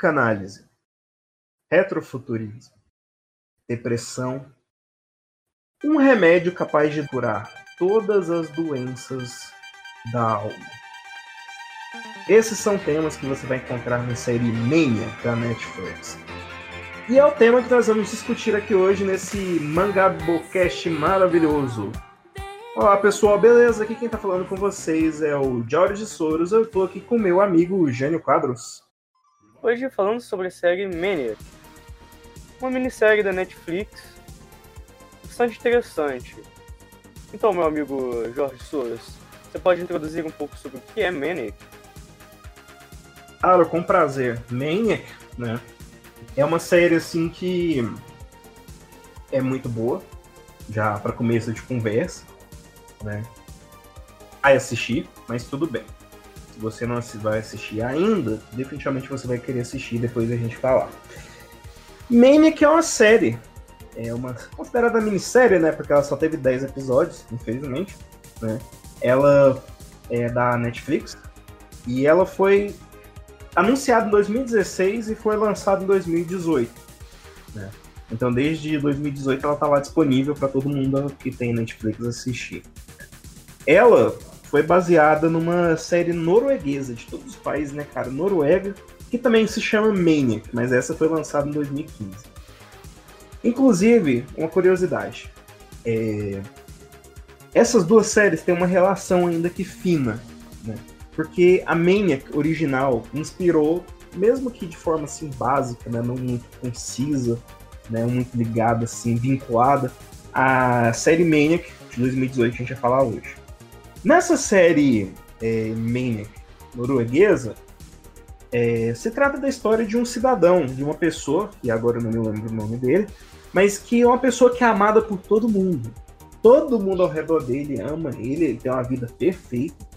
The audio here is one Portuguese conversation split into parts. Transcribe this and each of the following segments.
psicanálise, retrofuturismo, depressão, um remédio capaz de curar todas as doenças da alma. Esses são temas que você vai encontrar na série Mania da Netflix. E é o tema que nós vamos discutir aqui hoje nesse Mangabocast maravilhoso. Olá pessoal, beleza? Aqui quem tá falando com vocês é o Jorge Soros. Eu tô aqui com meu amigo Jânio Quadros. Hoje falando sobre a série Mania, uma minissérie da Netflix, bastante interessante. Então, meu amigo Jorge Soros, você pode introduzir um pouco sobre o que é Maniac? Ah, com prazer. Maniac, né? É uma série assim que é muito boa, já para começo de conversa, né? Vai assistir, mas tudo bem. Você não vai assistir ainda, definitivamente você vai querer assistir depois da gente falar. Maniac é uma série. É uma considerada minissérie, né? Porque ela só teve 10 episódios, infelizmente. Né? Ela é da Netflix. E ela foi anunciada em 2016 e foi lançada em 2018. Né? Então, desde 2018 ela está lá disponível para todo mundo que tem Netflix assistir. Ela foi baseada numa série norueguesa de todos os países, né, cara? Noruega, que também se chama Maniac, mas essa foi lançada em 2015. Inclusive, uma curiosidade. É... Essas duas séries têm uma relação ainda que fina, né? Porque a Maniac original inspirou, mesmo que de forma assim básica, né, não muito concisa, né, muito ligada assim, vinculada, a série Maniac de 2018 que a gente vai falar hoje. Nessa série é, Maniac norueguesa, é, se trata da história de um cidadão, de uma pessoa, e agora eu não me lembro o nome dele, mas que é uma pessoa que é amada por todo mundo. Todo mundo ao redor dele ama ele, ele tem uma vida perfeita.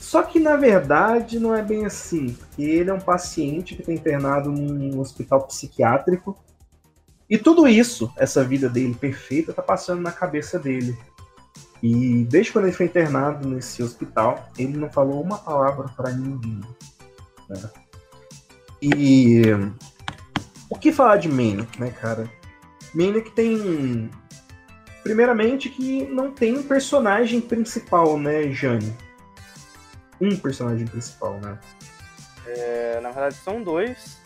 Só que na verdade não é bem assim, porque ele é um paciente que está internado num hospital psiquiátrico. E tudo isso, essa vida dele perfeita, está passando na cabeça dele. E desde quando ele foi internado nesse hospital, ele não falou uma palavra para ninguém. Né? E o que falar de Manic, né, cara? Manic tem. Primeiramente, que não tem um personagem principal, né, Jane? Um personagem principal, né? É, na verdade, são dois.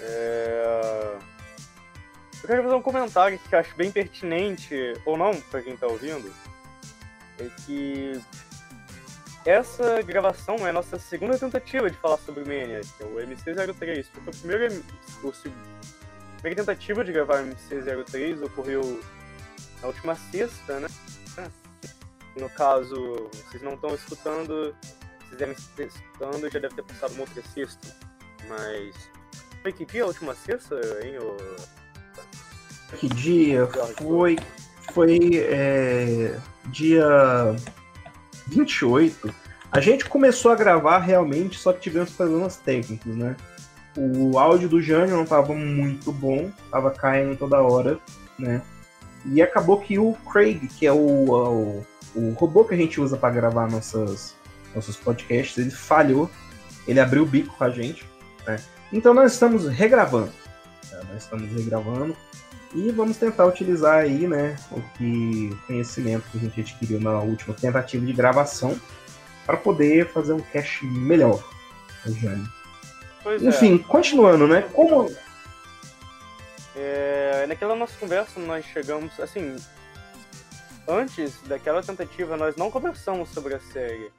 É... Eu quero fazer um comentário que eu acho bem pertinente, ou não, para quem tá ouvindo. É que essa gravação é a nossa segunda tentativa de falar sobre Mania, que é o MC03, porque o primeiro, o, a primeira tentativa de gravar o MC03 ocorreu na última sexta, né? No caso, vocês não estão escutando, vocês devem estar escutando, já deve ter passado uma outra sexta, mas... Foi que dia a última sexta, hein? Ou... Que dia? Foi... Foi... É, dia 28, a gente começou a gravar realmente, só que tivemos problemas técnicos, né? O áudio do Jânio não estava muito bom, estava caindo toda hora, né? E acabou que o Craig, que é o, o, o robô que a gente usa para gravar nossas, nossos podcasts, ele falhou, ele abriu o bico com a gente, né? Então nós estamos regravando, né? nós estamos regravando e vamos tentar utilizar aí, né, o que conhecimento que a gente adquiriu na última tentativa de gravação para poder fazer um cast melhor, Jane. Pois é. Enfim, é. continuando, né? Como é, naquela nossa conversa nós chegamos, assim, antes daquela tentativa nós não conversamos sobre a série.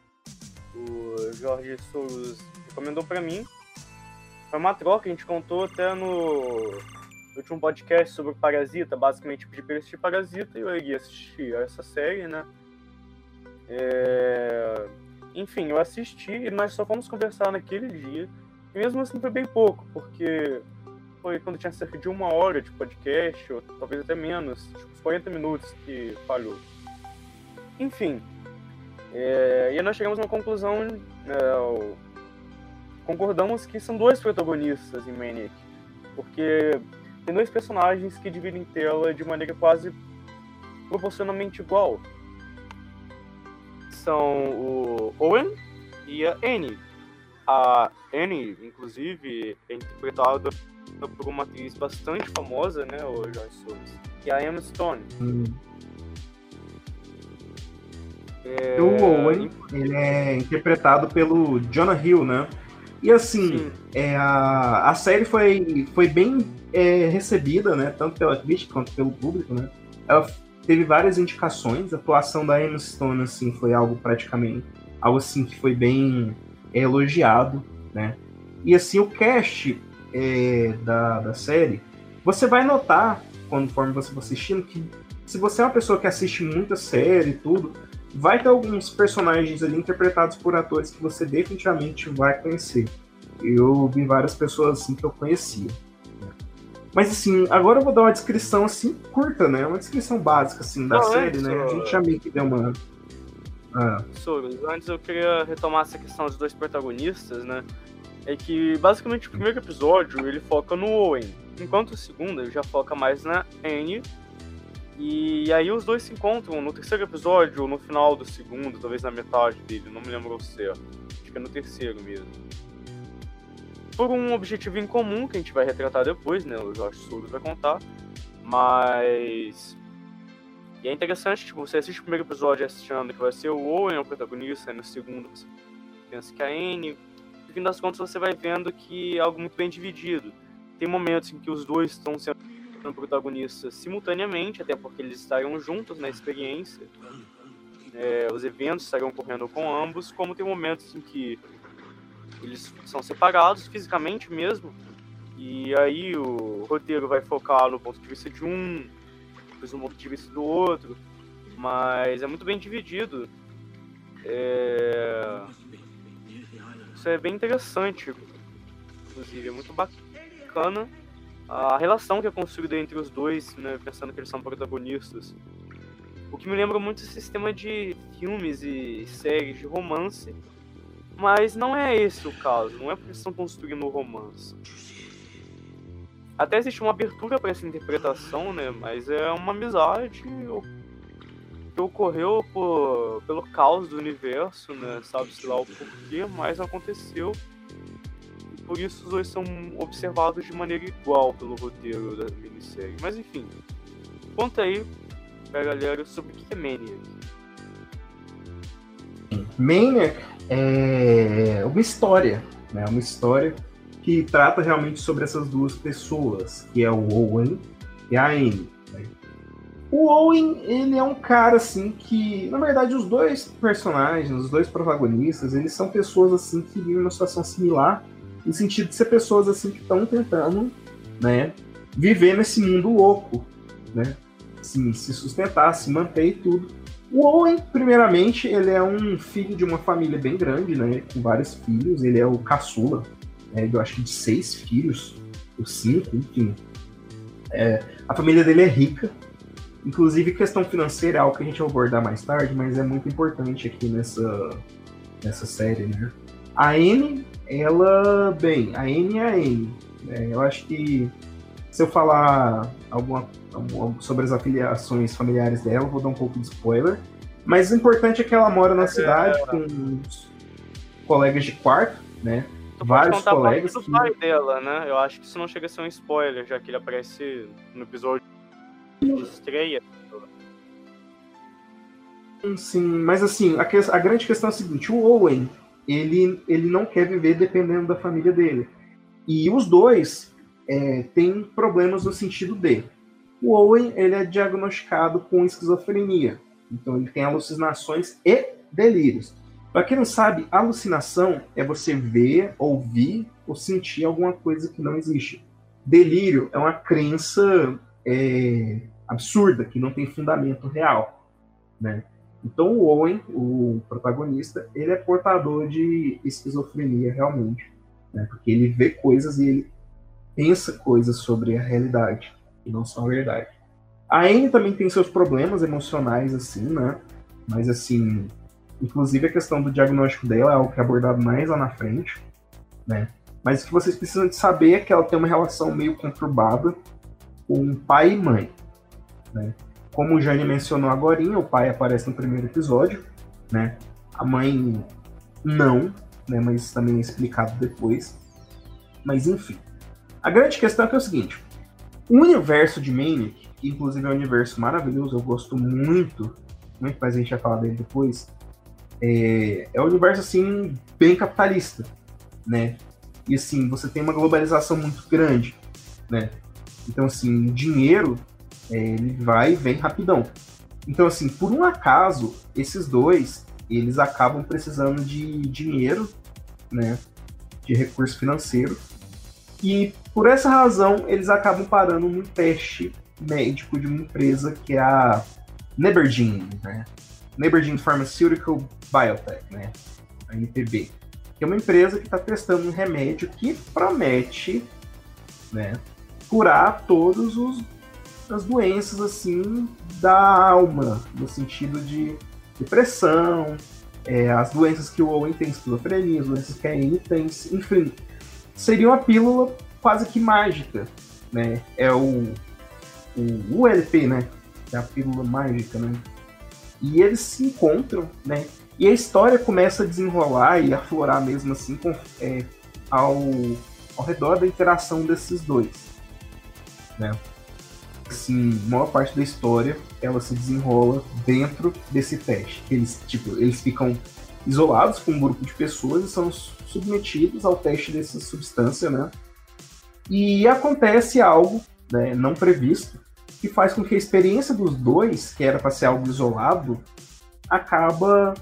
O Jorge Souza recomendou para mim. Foi uma troca, a gente contou até no eu tinha um podcast sobre o Parasita, basicamente pedi pra assistir Parasita e eu ia assistir essa série, né? É... Enfim, eu assisti nós só fomos conversar naquele dia. E mesmo assim foi bem pouco, porque foi quando tinha cerca de uma hora de podcast, ou talvez até menos, tipo 40 minutos que falhou. Enfim, é... e nós chegamos a uma conclusão, é... concordamos que são dois protagonistas em Maniac, porque tem dois personagens que dividem tela de maneira quase proporcionalmente igual. São o Owen e a Annie. A Annie, inclusive, é interpretada por uma atriz bastante famosa, né, o Joyce Souza, que é a Emma Stone. Hum. É... O Owen, ele é interpretado pelo Jonah Hill, né? E assim, é, a, a série foi, foi bem é, recebida, né? Tanto pela crítica quanto pelo público, né? Ela teve várias indicações. A atuação da Emma Stone, assim, foi algo praticamente... Algo assim que foi bem elogiado, né? E assim, o cast é, da, da série, você vai notar, conforme você for assistindo, que se você é uma pessoa que assiste muita série e tudo, vai ter alguns personagens ali interpretados por atores que você definitivamente vai conhecer. Eu vi várias pessoas assim que eu conhecia. Mas assim, agora eu vou dar uma descrição assim curta, né? Uma descrição básica assim da Não, série, né? A gente já meio que deu uma ah. Soros, antes eu queria retomar essa questão dos dois protagonistas, né? É que basicamente o primeiro episódio ele foca no Owen, enquanto o segundo ele já foca mais na Anne e aí os dois se encontram no terceiro episódio, ou no final do segundo, talvez na metade dele, não me lembro o certo. Acho que é no terceiro mesmo. Por um objetivo em comum que a gente vai retratar depois, né? O Josh Souza vai contar. Mas. E é interessante, tipo, você assiste o primeiro episódio achando que vai ser o Owen o protagonista, e no segundo você pensa que é a Anne. No fim das contas, você vai vendo que é algo muito bem dividido. Tem momentos em que os dois estão sendo protagonistas simultaneamente, até porque eles estarão juntos na experiência. É, os eventos estarão ocorrendo com ambos, como tem momentos em que eles são separados fisicamente mesmo, e aí o roteiro vai focar no ponto de vista de um, depois no ponto de vista do outro, mas é muito bem dividido. É... Isso é bem interessante, inclusive, é muito bacana a relação que é construída entre os dois, né, pensando que eles são protagonistas. O que me lembra muito o sistema de filmes e séries de romance, mas não é esse o caso, não é porque estão construindo o romance. Até existe uma abertura para essa interpretação, né, mas é uma amizade que ocorreu por, pelo caos do universo, né, sabe-se lá o porquê, mas aconteceu por isso os dois são observados de maneira igual pelo roteiro da minissérie. Mas enfim, conta aí pra galera sobre o que é Maniac. Maniac é uma história, né? Uma história que trata realmente sobre essas duas pessoas, que é o Owen e a Amy. Né? O Owen, ele é um cara assim que, na verdade, os dois personagens, os dois protagonistas, eles são pessoas assim que vivem uma situação similar no sentido de ser pessoas assim que estão tentando, né, viver nesse mundo louco, né, assim, se sustentar, se manter e tudo. O Owen, primeiramente, ele é um filho de uma família bem grande, né, com vários filhos. Ele é o caçula, né, eu acho que de seis filhos, ou cinco, enfim. É, a família dele é rica, Inclusive, questão financeira é algo que a gente vai abordar mais tarde, mas é muito importante aqui nessa, nessa série, né? A Anne ela, bem, a N é a N. É, eu acho que se eu falar alguma, alguma, sobre as afiliações familiares dela, vou dar um pouco de spoiler. Mas o importante é que ela mora na cidade é, com colegas de quarto, né? Tu Vários colegas. do que... pai dela, né? Eu acho que isso não chega a ser um spoiler, já que ele aparece no episódio de estreia. Sim, mas assim, a, que... a grande questão é a seguinte: o Owen ele, ele não quer viver dependendo da família dele. E os dois é, têm problemas no sentido de o Owen ele é diagnosticado com esquizofrenia, então ele tem alucinações e delírios. Para quem não sabe, alucinação é você ver, ouvir ou sentir alguma coisa que não existe. Delírio é uma crença é, absurda que não tem fundamento real, né? Então o Owen, o protagonista, ele é portador de esquizofrenia realmente, né? porque ele vê coisas e ele pensa coisas sobre a realidade que não são a verdade. A Anne também tem seus problemas emocionais assim, né? Mas assim, inclusive a questão do diagnóstico dela é algo que é abordado mais lá na frente, né? Mas o que vocês precisam de saber é que ela tem uma relação meio conturbada com pai e mãe, né? Como o Jane mencionou agora, o pai aparece no primeiro episódio, né? A mãe não, né, mas também é explicado depois. Mas enfim. A grande questão é, que é o seguinte: o universo de Maniac, que inclusive é um universo maravilhoso, eu gosto muito, muito mais a gente vai falar dele depois, é, é um universo assim, bem capitalista, né? E assim, você tem uma globalização muito grande, né? Então, assim, o dinheiro ele vai e vem rapidão. Então, assim, por um acaso, esses dois, eles acabam precisando de dinheiro, né? De recurso financeiro. E por essa razão, eles acabam parando num teste médico de uma empresa que é a Nebergene, né? Nebergene Pharmaceutical Biotech, né? A NPB. Que é uma empresa que está testando um remédio que promete, né? Curar todos os as doenças assim da alma, no sentido de depressão, é, as doenças que o Owen tem, esquizofrenia, as doenças que a Anne tem, enfim, seria uma pílula quase que mágica, né? É o, o ULP, né? É a pílula mágica, né? E eles se encontram, né? E a história começa a desenrolar e aflorar mesmo assim com, é, ao, ao redor da interação desses dois, né? Assim, maior parte da história ela se desenrola dentro desse teste. Eles, tipo, eles ficam isolados com um grupo de pessoas e são submetidos ao teste dessa substância, né? E acontece algo, né, não previsto, que faz com que a experiência dos dois, que era para ser algo isolado, acaba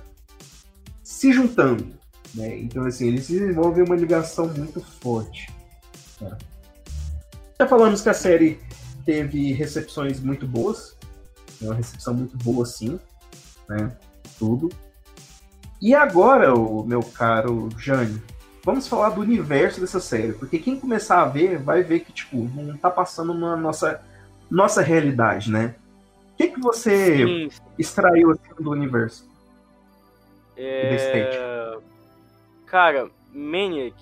se juntando, né? Então assim, eles desenvolvem uma ligação muito forte. Né? Já falamos que a série teve recepções muito boas, uma recepção muito boa, sim, né? Tudo. E agora, o meu caro Jane, vamos falar do universo dessa série, porque quem começar a ver vai ver que tipo não tá passando na nossa nossa realidade, né? O que, que você sim. extraiu assim, do universo? É... Cara, Maniac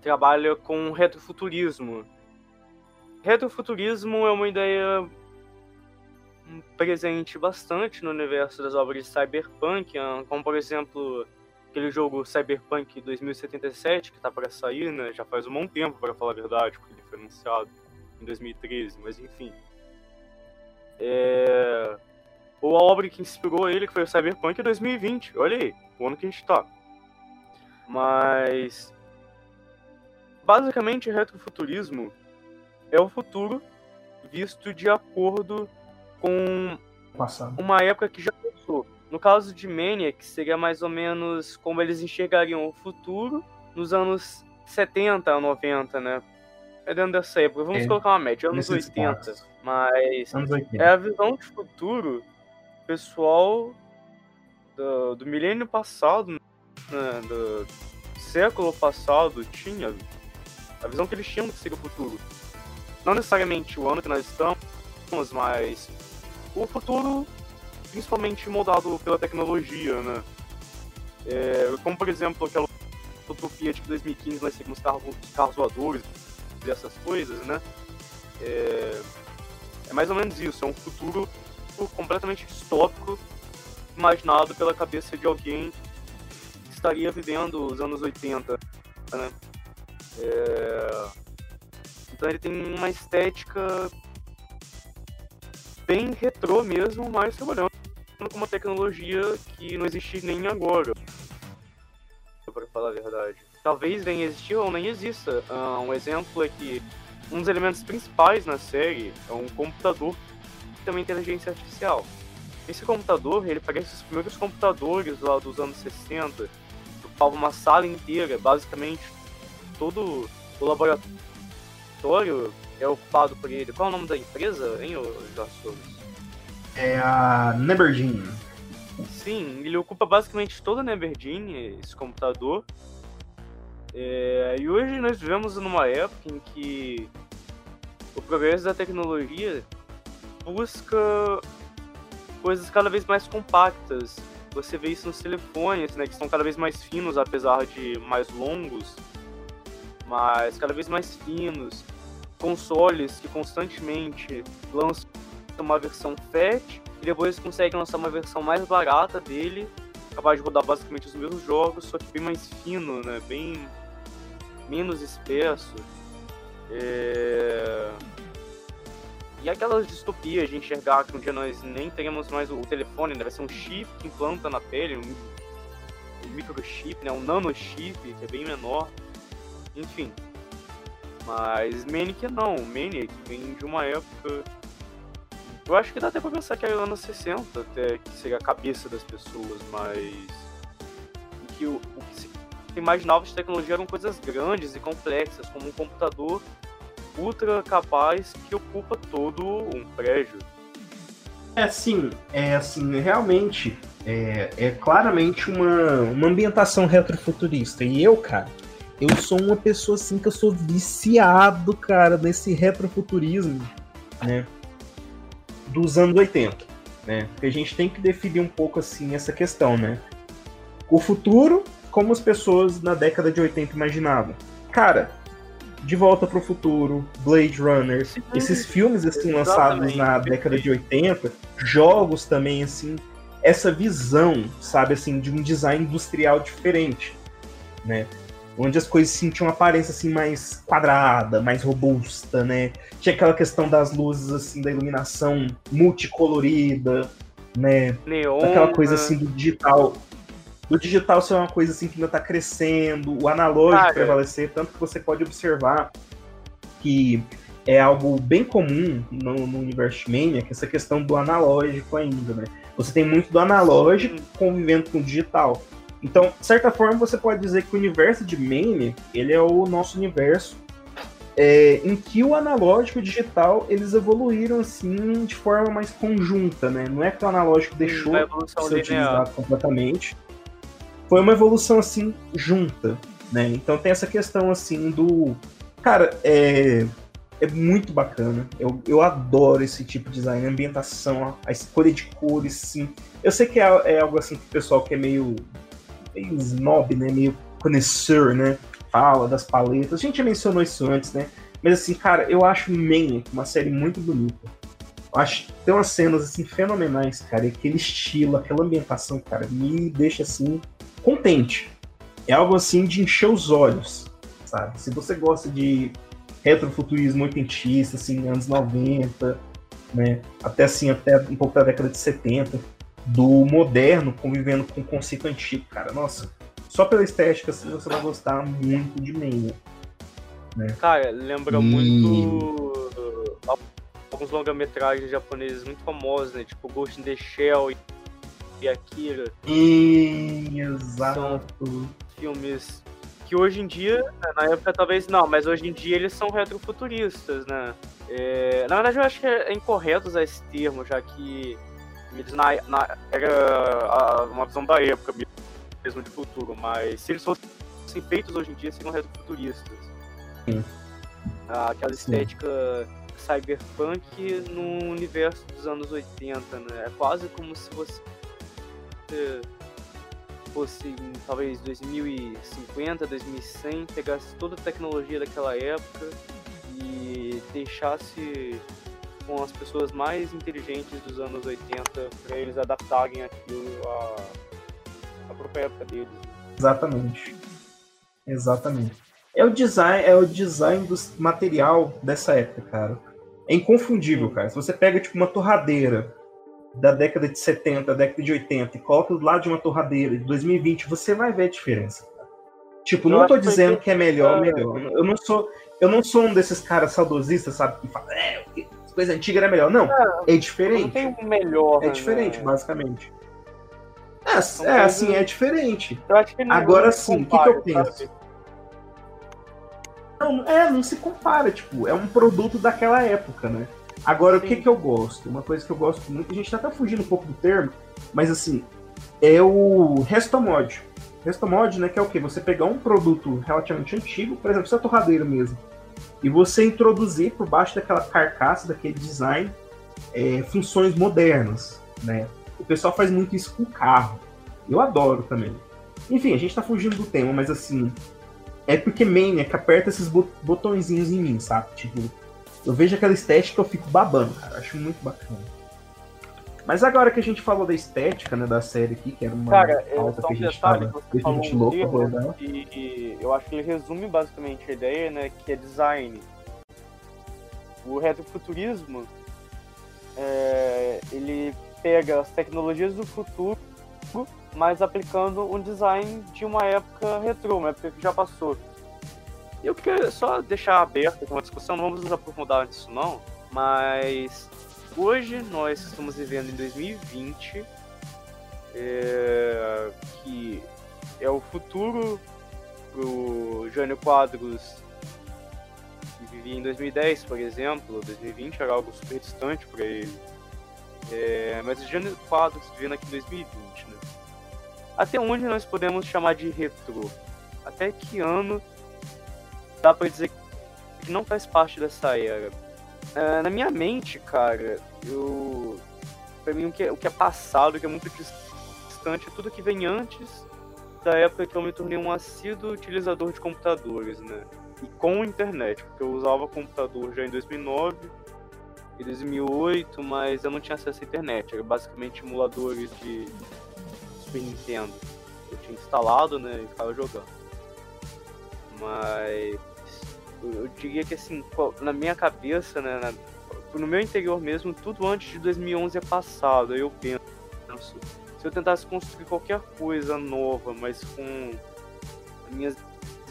trabalha com retrofuturismo retrofuturismo é uma ideia presente bastante no universo das obras de cyberpunk, ah, como por exemplo aquele jogo Cyberpunk 2077 que está para sair, né? Já faz um bom tempo, para falar a verdade, porque ele foi anunciado em 2013, mas enfim. É... Ou a obra que inspirou ele, que foi o Cyberpunk 2020. Olha aí, o ano que a gente está. Mas basicamente retrofuturismo é o futuro visto de acordo com Passado. uma época que já passou. No caso de Maniac, seria mais ou menos como eles enxergariam o futuro nos anos 70 a 90, né? É dentro dessa época. Vamos é, colocar uma média, anos 80. Passos. Mas 80. é a visão de futuro pessoal do, do milênio passado, né? do século passado, tinha. A visão que eles tinham do que seria o futuro não necessariamente o ano que nós estamos, mas o futuro principalmente moldado pela tecnologia, né? É, como, por exemplo, aquela utopia de que 2015 nós seguimos carros, carros voadores e essas coisas, né? É, é mais ou menos isso, é um futuro completamente distópico imaginado pela cabeça de alguém que estaria vivendo os anos 80, né? É, então ele tem uma estética bem retrô mesmo, mas trabalhando com uma tecnologia que não existe nem agora. Para falar a verdade. Talvez nem existir ou nem exista. Uh, um exemplo é que um dos elementos principais na série é um computador que uma inteligência artificial. Esse computador, ele parece os primeiros computadores lá dos anos 60, ocupava uma sala inteira, basicamente todo o laboratório laboratório é ocupado por ele. Qual é o nome da empresa, hein, Jorge É a Neberdine. Sim, ele ocupa basicamente toda a Neberdine, esse computador. É, e hoje nós vivemos numa época em que o progresso da tecnologia busca coisas cada vez mais compactas. Você vê isso nos telefones, né, que são cada vez mais finos, apesar de mais longos, mas cada vez mais finos consoles que constantemente lançam uma versão FAT e depois conseguem lançar uma versão mais barata dele capaz de rodar basicamente os mesmos jogos, só que bem mais fino, né? Bem menos espesso. É... E aquelas distopias de enxergar que um dia nós nem teremos mais o telefone, né? vai ser um chip que implanta na pele, um, microchip, né? um nanochip, que é bem menor. Enfim. Mas Manic não, Manic vem de uma época. Eu acho que dá até pra pensar que é anos 60, até que seria a cabeça das pessoas, mas. Que o, o que se imaginava de tecnologia eram coisas grandes e complexas, como um computador ultra capaz que ocupa todo um prédio. É assim, é assim, realmente é, é claramente uma, uma ambientação retrofuturista. E eu, cara, eu sou uma pessoa assim que eu sou viciado, cara, nesse retrofuturismo, né? Dos anos 80, né? Porque a gente tem que definir um pouco assim essa questão, né? O futuro, como as pessoas na década de 80 imaginavam. Cara, de Volta para o Futuro, Blade Runner, Sim, esses filmes assim lançados na década de 80, jogos também assim, essa visão, sabe assim, de um design industrial diferente, né? Onde as coisas assim, tinham uma aparência assim mais quadrada, mais robusta, né? Tinha aquela questão das luzes assim da iluminação multicolorida, né? Neon, aquela coisa assim do digital do digital ser uma coisa assim que ainda está crescendo, o analógico Cara. prevalecer, tanto que você pode observar que é algo bem comum no, no universo Mania, que é essa questão do analógico ainda, né? Você tem muito do analógico convivendo com o digital. Então, de certa forma, você pode dizer que o universo de Mania, ele é o nosso universo é, em que o analógico e o digital eles evoluíram assim de forma mais conjunta, né? Não é que o analógico deixou de ser utilizado completamente, foi uma evolução assim junta, né? Então tem essa questão assim do cara é é muito bacana. Eu, eu adoro esse tipo de design, a ambientação, a escolha de cores, sim. Eu sei que é, é algo assim que o pessoal que é meio, meio snob, né? Meio connoisseur, né? Fala das paletas. A gente já mencionou isso antes, né? Mas assim, cara, eu acho Maniac uma série muito bonita. Eu acho tem umas cenas assim fenomenais, cara. E aquele estilo, aquela ambientação, cara, me deixa assim contente. É algo assim de encher os olhos, sabe? Se você gosta de retrofuturismo oitentista, assim, anos 90, né? Até assim, até um pouco da década de 70, do moderno convivendo com o conceito antigo, cara. Nossa, só pela estética assim, você vai gostar muito de Mania. Né? Cara, lembra e... muito alguns longa-metragens japoneses muito famosos, né? Tipo Ghost in the Shell e e Akira. exato. São filmes que hoje em dia, né, na época talvez não, mas hoje em dia eles são retrofuturistas, né? É, na verdade eu acho que é incorreto usar esse termo, já que eles na, na, era a, uma visão da época mesmo de futuro, mas se eles fossem feitos hoje em dia, seriam retrofuturistas. Sim. Ah, aquela estética Sim. cyberpunk no universo dos anos 80, né? É quase como se você fosse em talvez 2050, 2100, pegasse toda a tecnologia daquela época e deixasse com as pessoas mais inteligentes dos anos 80 para eles adaptarem aquilo à, à própria época deles. Exatamente. Exatamente. É o design, é o design do material dessa época, cara. É inconfundível, cara. Se você pega tipo uma torradeira da década de 70, década de 80 e coloca do lado de uma torradeira de 2020, você vai ver a diferença. Tipo, eu não tô dizendo que é melhor, melhor. Eu não sou, eu não sou um desses caras saudosistas, sabe, que fala, é, coisa antiga era melhor. Não, é, é diferente. Não tem um melhor. É diferente, né? basicamente. É, é assim, é diferente. Agora sim, o que, que eu penso? Não, é, não se compara, tipo, é um produto daquela época, né? Agora, Sim. o que, que eu gosto? Uma coisa que eu gosto muito, a gente tá até fugindo um pouco do termo, mas assim, é o restomod. Restomod, né, que é o quê? Você pegar um produto relativamente antigo, por exemplo, essa torradeira mesmo, e você introduzir por baixo daquela carcaça, daquele design, é, funções modernas, né? O pessoal faz muito isso com carro. Eu adoro também. Enfim, a gente tá fugindo do tema, mas assim, é porque Maniac aperta esses botõezinhos em mim, sabe? Tipo, eu vejo aquela estética eu fico babando, cara. Acho muito bacana. Mas agora que a gente falou da estética, né, da série aqui, que era uma Cara, pauta que a gente detalhe tava que falou definitivamente um louco pra abordar. que eu acho que ele resume basicamente a ideia, né, que é design. O retrofuturismo, é, ele pega as tecnologias do futuro, mas aplicando um design de uma época retrô, uma época que já passou. Eu queria só deixar aberto uma discussão, não vamos nos aprofundar nisso não, mas hoje nós estamos vivendo em 2020, é, que é o futuro pro Jânio Quadros que vivia em 2010, por exemplo, 2020 era algo super distante para ele. É, mas o Jânio Quadros vivendo aqui em 2020, né? Até onde nós podemos chamar de retrô? Até que ano dá pra dizer que não faz parte dessa era? É, na minha mente, cara, eu. Pra mim, o que, é, o que é passado, o que é muito distante, é tudo que vem antes da época que eu me tornei um assíduo utilizador de computadores, né? E com internet, porque eu usava computador já em 2009 e 2008, mas eu não tinha acesso à internet. Era basicamente emuladores de Super Nintendo. Eu tinha instalado, né, e ficava jogando. Mas eu diria que assim, na minha cabeça, né, na, no meu interior mesmo, tudo antes de 2011 é passado. Aí eu penso, se eu tentasse construir qualquer coisa nova, mas com minhas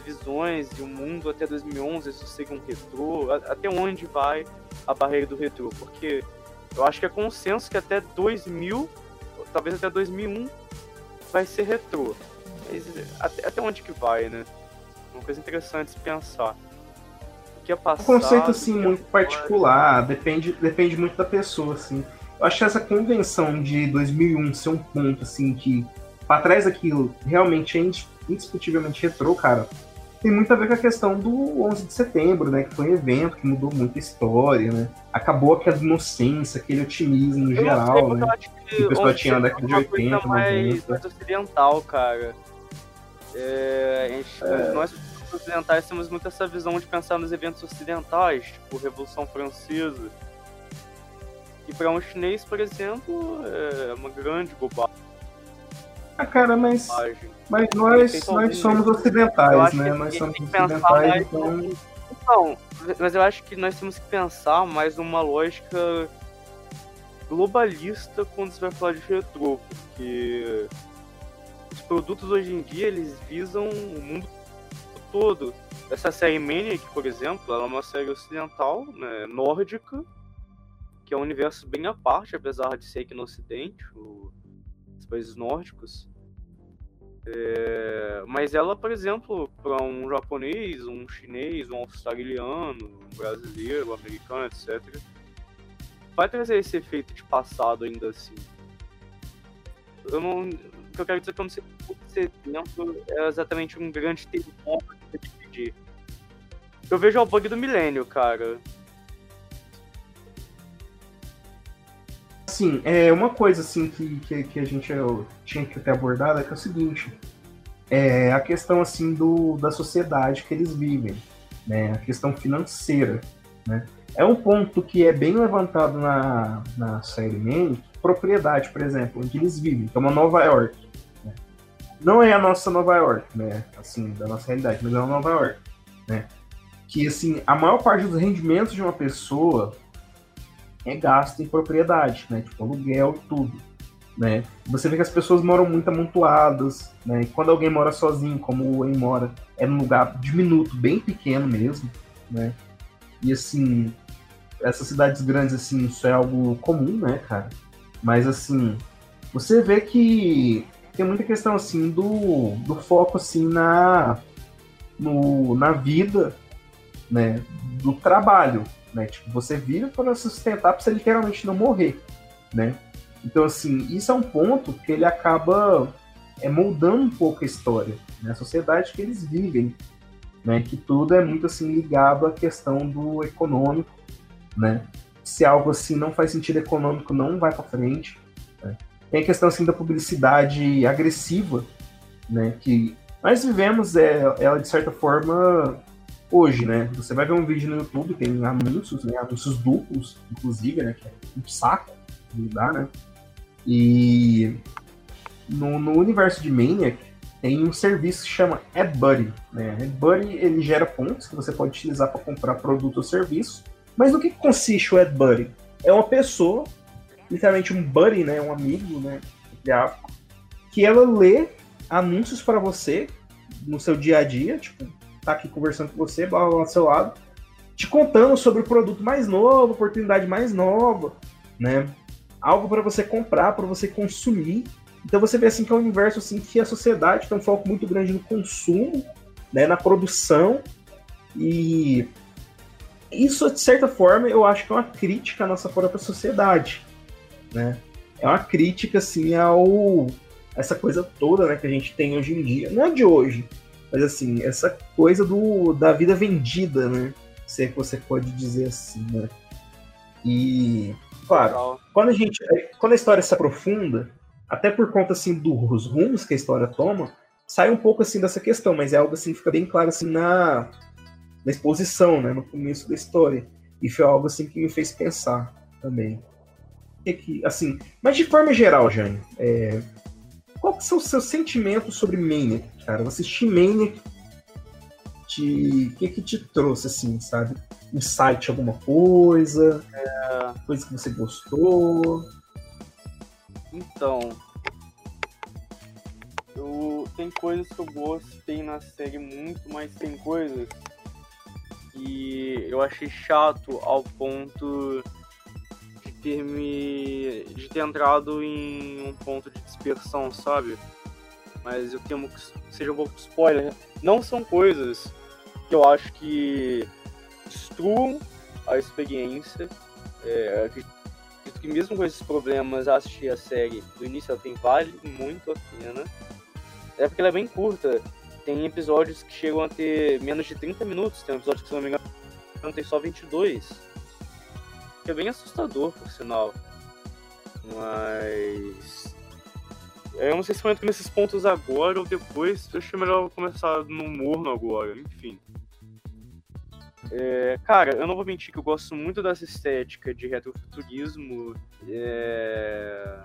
visões de um mundo até 2011, isso seria um retrô, até onde vai a barreira do retrô? Porque eu acho que é consenso que até 2000, talvez até 2001, vai ser retrô. Mas até, até onde que vai, né? Uma coisa interessante se pensar. Que é passado, um conceito assim é muito particular, depende, depende muito da pessoa, assim. Eu acho que essa convenção de 2001 ser um ponto assim que para trás daquilo realmente é indiscutivelmente retrô, cara. Tem muito a ver com a questão do 11 de setembro, né? Que foi um evento que mudou muita história, né? Acabou aquela inocência, aquele otimismo no geral, sei, né? Que, que o pessoal tinha na década de 80, mais, 90. mais ocidental, cara. É, gente, É. Nós ocidentais temos muito essa visão de pensar nos eventos ocidentais, tipo Revolução Francesa. E para um chinês, por exemplo, é uma grande bobagem. Ah, cara, mas, mas nós, nós somos ocidentais, né? Nós somos que pensar ocidentais, mais então. Não, mas eu acho que nós temos que pensar mais numa lógica globalista quando se vai falar de retrô, porque os produtos hoje em dia eles visam o mundo todo. Essa série Maniac, por exemplo, ela é uma série ocidental, né, nórdica, que é um universo bem à parte, apesar de ser aqui no ocidente, o- os países nórdicos. É, mas ela, por exemplo, para um japonês, um chinês, um australiano, um brasileiro, um americano, etc., vai trazer esse efeito de passado ainda assim. Eu não, que eu quero dizer sei se esse é exatamente um grande termômetro para dividir. Eu vejo o bug do milênio, cara. Assim, é uma coisa assim que, que, que a gente eu, tinha que ter abordado é que é o seguinte. É a questão assim do, da sociedade que eles vivem, né? A questão financeira, né? É um ponto que é bem levantado na, na série Man, propriedade, por exemplo, onde eles vivem, que é uma Nova York. Não é a nossa Nova York, né? Assim, da nossa realidade, mas é uma Nova York, né? Que, assim, a maior parte dos rendimentos de uma pessoa é gasto em propriedade, né? Tipo, aluguel tudo, né? Você vê que as pessoas moram muito amontoadas, né? E quando alguém mora sozinho, como o Wayne mora, é num lugar diminuto, bem pequeno mesmo, né? E, assim, essas cidades grandes, assim, isso é algo comum, né, cara? Mas, assim, você vê que tem muita questão, assim, do, do foco, assim, na, no, na vida, né, do trabalho, né? Tipo, você vive para sustentar para você literalmente não morrer, né? Então, assim, isso é um ponto que ele acaba é, moldando um pouco a história, né? A sociedade que eles vivem, né? Que tudo é muito, assim, ligado à questão do econômico, né? Se algo, assim, não faz sentido econômico, não vai para frente? Tem a questão, assim, da publicidade agressiva, né? Que nós vivemos é, ela, de certa forma, hoje, né? Você vai ver um vídeo no YouTube, tem anúncios, né? Anúncios duplos, inclusive, né? Que é um saco lidar, né? E no, no universo de Maniac tem um serviço que chama AdBuddy. Né? AdBuddy ele gera pontos que você pode utilizar para comprar produto ou serviço. Mas no que consiste o AdBuddy? É uma pessoa, literalmente um buddy, né, um amigo, né, que ela lê anúncios para você no seu dia a dia, tipo, tá aqui conversando com você, blá, blá, ao seu lado, te contando sobre o produto mais novo, oportunidade mais nova, né? Algo para você comprar, para você consumir. Então você vê assim que é um universo assim que a sociedade tem um foco muito grande no consumo, né, na produção e isso de certa forma eu acho que é uma crítica à nossa própria sociedade, né? É uma crítica assim ao essa coisa toda, né, que a gente tem hoje em dia. Não é de hoje, mas assim, essa coisa do da vida vendida, né? Se é que você pode dizer assim, né? E claro, quando a gente quando a história se aprofunda, até por conta assim dos rumos que a história toma, sai um pouco assim dessa questão, mas é algo assim que fica bem claro assim na, na exposição, né, no começo da história. E foi algo assim que me fez pensar também. Que, que assim, mas de forma geral, Jane, é, qual que são os seus sentimentos sobre Maniac, cara? Você assistir Maniac, te... o que que te trouxe, assim, sabe? Site, alguma coisa? É... Coisa que você gostou? Então, eu tem coisas que eu gostei na série muito, mas tem coisas que eu achei chato ao ponto ter me de ter entrado em um ponto de dispersão, sabe? Mas eu temo que seja um pouco spoiler. Não são coisas que eu acho que destruam a experiência. É, acredito que mesmo com esses problemas, assistir a série do início ao fim vale muito a pena. É porque ela é bem curta. Tem episódios que chegam a ter menos de 30 minutos. Tem um episódio que, se não me engano, tem só 22. Que é bem assustador, por sinal. Mas. Eu não sei se eu entro nesses pontos agora ou depois. Eu acho melhor começar no morno agora. Enfim. É, cara, eu não vou mentir que eu gosto muito dessa estética de retrofuturismo. É...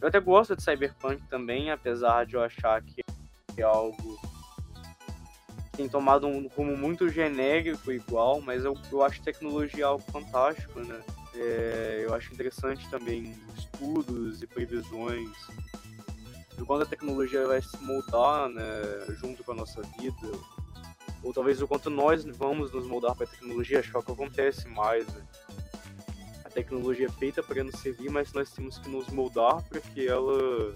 Eu até gosto de cyberpunk também, apesar de eu achar que é algo tem tomado um rumo muito genérico igual, mas eu, eu acho tecnologia algo fantástico, né? É, eu acho interessante também estudos e previsões de quando a tecnologia vai se moldar, né, junto com a nossa vida, ou talvez o quanto nós vamos nos moldar para a tecnologia, acho que é o que acontece mais. Né? A tecnologia é feita para nos servir, mas nós temos que nos moldar para que ela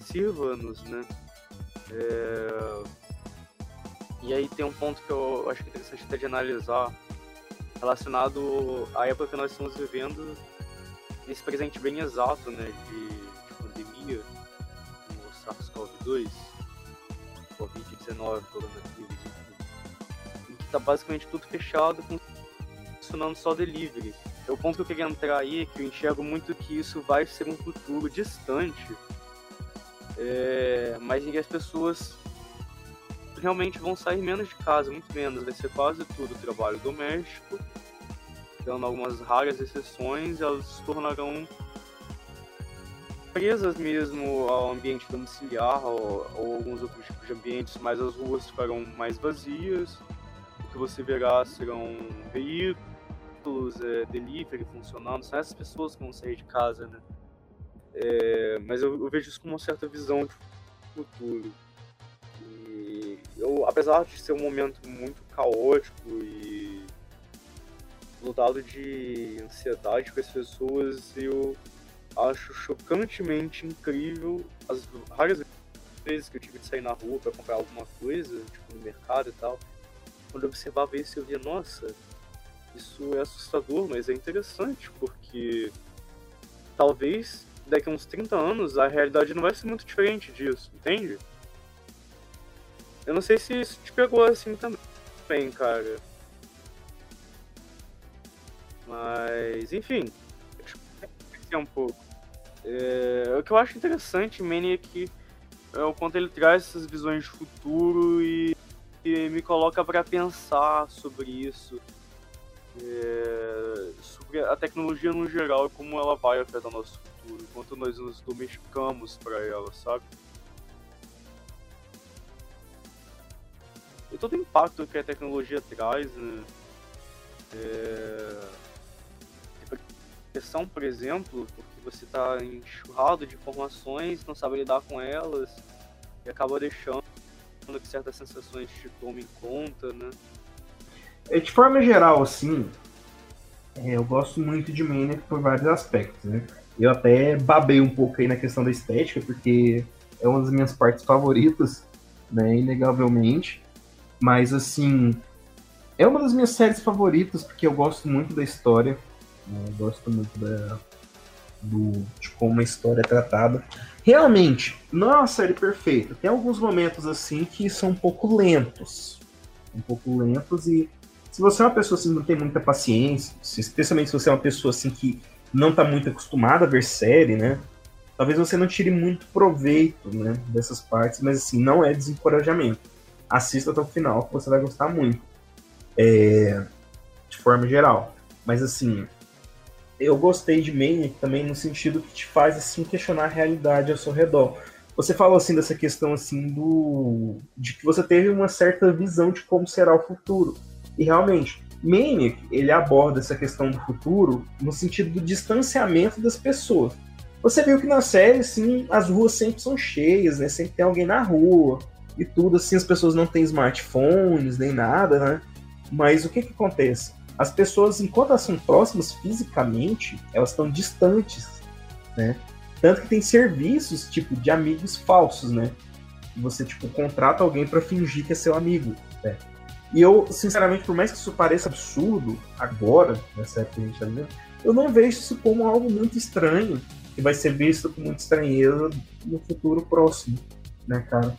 sirva-nos, né? É... E aí tem um ponto que eu acho interessante até de analisar, relacionado à época que nós estamos vivendo, nesse presente bem exato, né, de, de pandemia, o SARS-CoV-2, Covid-19, coronavírus, enfim, que está basicamente tudo fechado, funcionando só delivery. É o ponto que eu queria entrar aí, é que eu enxergo muito que isso vai ser um futuro distante, é, mas em que as pessoas realmente vão sair menos de casa, muito menos. Vai ser quase tudo trabalho doméstico, dando algumas raras exceções, elas se tornarão presas mesmo ao ambiente domiciliar ou, ou, alguns outros tipos de ambientes, mas as ruas ficarão mais vazias. O que você verá serão veículos, é, delivery funcionando, são essas pessoas que vão sair de casa, né? É, mas eu, eu, vejo isso como uma certa visão de futuro. Eu, apesar de ser um momento muito caótico e lotado de ansiedade com as pessoas, eu acho chocantemente incrível as raras vezes que eu tive de sair na rua para comprar alguma coisa, tipo no mercado e tal. Quando eu observava isso, eu via, nossa, isso é assustador, mas é interessante, porque talvez daqui a uns 30 anos a realidade não vai ser muito diferente disso, entende? Eu não sei se isso te pegou assim também, cara. Mas, enfim, um pouco. É, o que eu acho interessante, Manny, é que é o quanto ele traz essas visões de futuro e, e me coloca para pensar sobre isso. É, sobre a tecnologia no geral e como ela vai afetar o nosso futuro, quanto nós nos domesticamos para ela, sabe? E todo o impacto que a tecnologia traz, né? É... Depressão, por exemplo, porque você está enxurrado de informações, não sabe lidar com elas e acaba deixando que certas sensações te tomem conta, né? É, de forma geral, assim, é, eu gosto muito de Maniac por vários aspectos, né? Eu até babei um pouco aí na questão da estética, porque é uma das minhas partes favoritas, né? Inegavelmente. Mas, assim, é uma das minhas séries favoritas, porque eu gosto muito da história. Né? Eu gosto muito da, do, de como a história é tratada. Realmente, não é uma série perfeita. Tem alguns momentos, assim, que são um pouco lentos. Um pouco lentos e se você é uma pessoa assim, que não tem muita paciência, especialmente se você é uma pessoa assim que não está muito acostumada a ver série, né? Talvez você não tire muito proveito, né, dessas partes, mas assim, não é desencorajamento. Assista até o final, que você vai gostar muito. É, de forma geral. Mas assim, eu gostei de Maniac também no sentido que te faz assim questionar a realidade ao seu redor. Você falou assim dessa questão assim do de que você teve uma certa visão de como será o futuro. E realmente, Maniac, ele aborda essa questão do futuro no sentido do distanciamento das pessoas. Você viu que na série, assim, as ruas sempre são cheias, né? Sempre tem alguém na rua e tudo, assim, as pessoas não têm smartphones nem nada, né? Mas o que que acontece? As pessoas, enquanto elas são próximas fisicamente, elas estão distantes, né? Tanto que tem serviços, tipo, de amigos falsos, né? Você, tipo, contrata alguém para fingir que é seu amigo, né? E eu, sinceramente, por mais que isso pareça absurdo agora, nessa época que a gente tá eu não vejo isso como algo muito estranho, que vai ser visto com muita estranheza no futuro próximo, né, cara?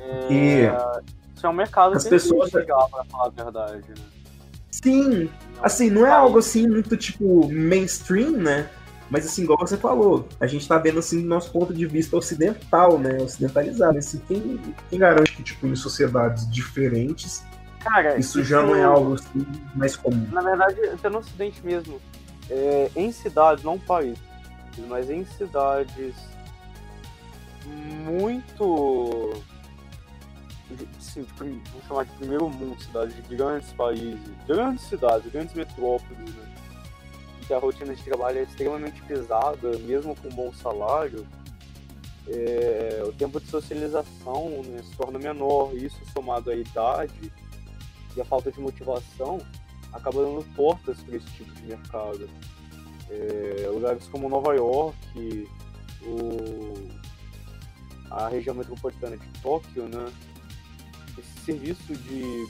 É... Isso é um mercado as que pessoas legal, pra falar a verdade, né? Sim, assim, não é algo assim muito tipo mainstream, né? Mas assim, igual você falou, a gente tá vendo assim do nosso ponto de vista ocidental, né? Ocidentalizado. Assim, quem, quem garante que, tipo, em sociedades diferentes Cara, isso, isso, já não é algo assim mais comum. Na verdade, até no Ocidente mesmo. É, em cidades, não países, mas em cidades muito. Assim, vamos chamar de primeiro mundo, cidades de grandes países, grandes cidades, grandes metrópoles, né? que a rotina de trabalho é extremamente pesada, mesmo com bom salário, é, o tempo de socialização né, se torna menor, isso somado à idade e a falta de motivação acaba dando portas para esse tipo de mercado. É, lugares como Nova York, o, a região metropolitana de Tóquio, né? Serviço de,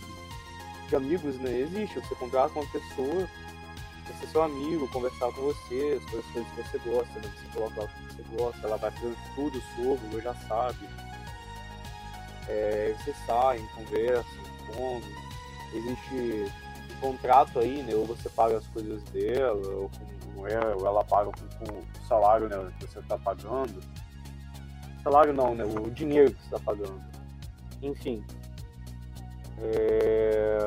de amigos né, existe. Você contrata uma pessoa, ser seu amigo, conversar com você, as coisas que você gosta, né? Você coloca o que você gosta, ela vai fazendo tudo sobre, já sabe. É, você sai, conversa, come, existe um contrato aí, né? Ou você paga as coisas dela, ou, com, é, ou ela paga com, com, o salário né, que você está pagando. Salário não, né? O dinheiro que você está pagando. Enfim. É...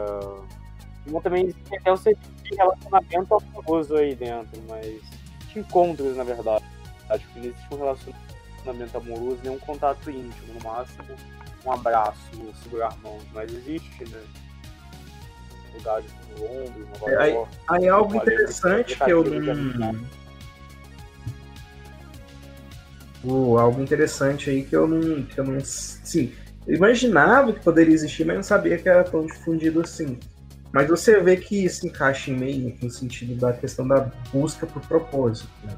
E também existe até o serviço de relacionamento amoroso aí dentro, mas de encontros, na verdade. Acho que não existe um relacionamento amoroso, nem um contato íntimo, no máximo um abraço, segurar mãos, mas existe, né? lugares como Londres, Nova é, York. Aí, aí algo interessante que eu não. Uh, algo interessante aí que eu não. Que eu não sim, eu imaginava que poderia existir, mas não sabia que era tão difundido assim. Mas você vê que se encaixa em meio no sentido da questão da busca por propósito. Né?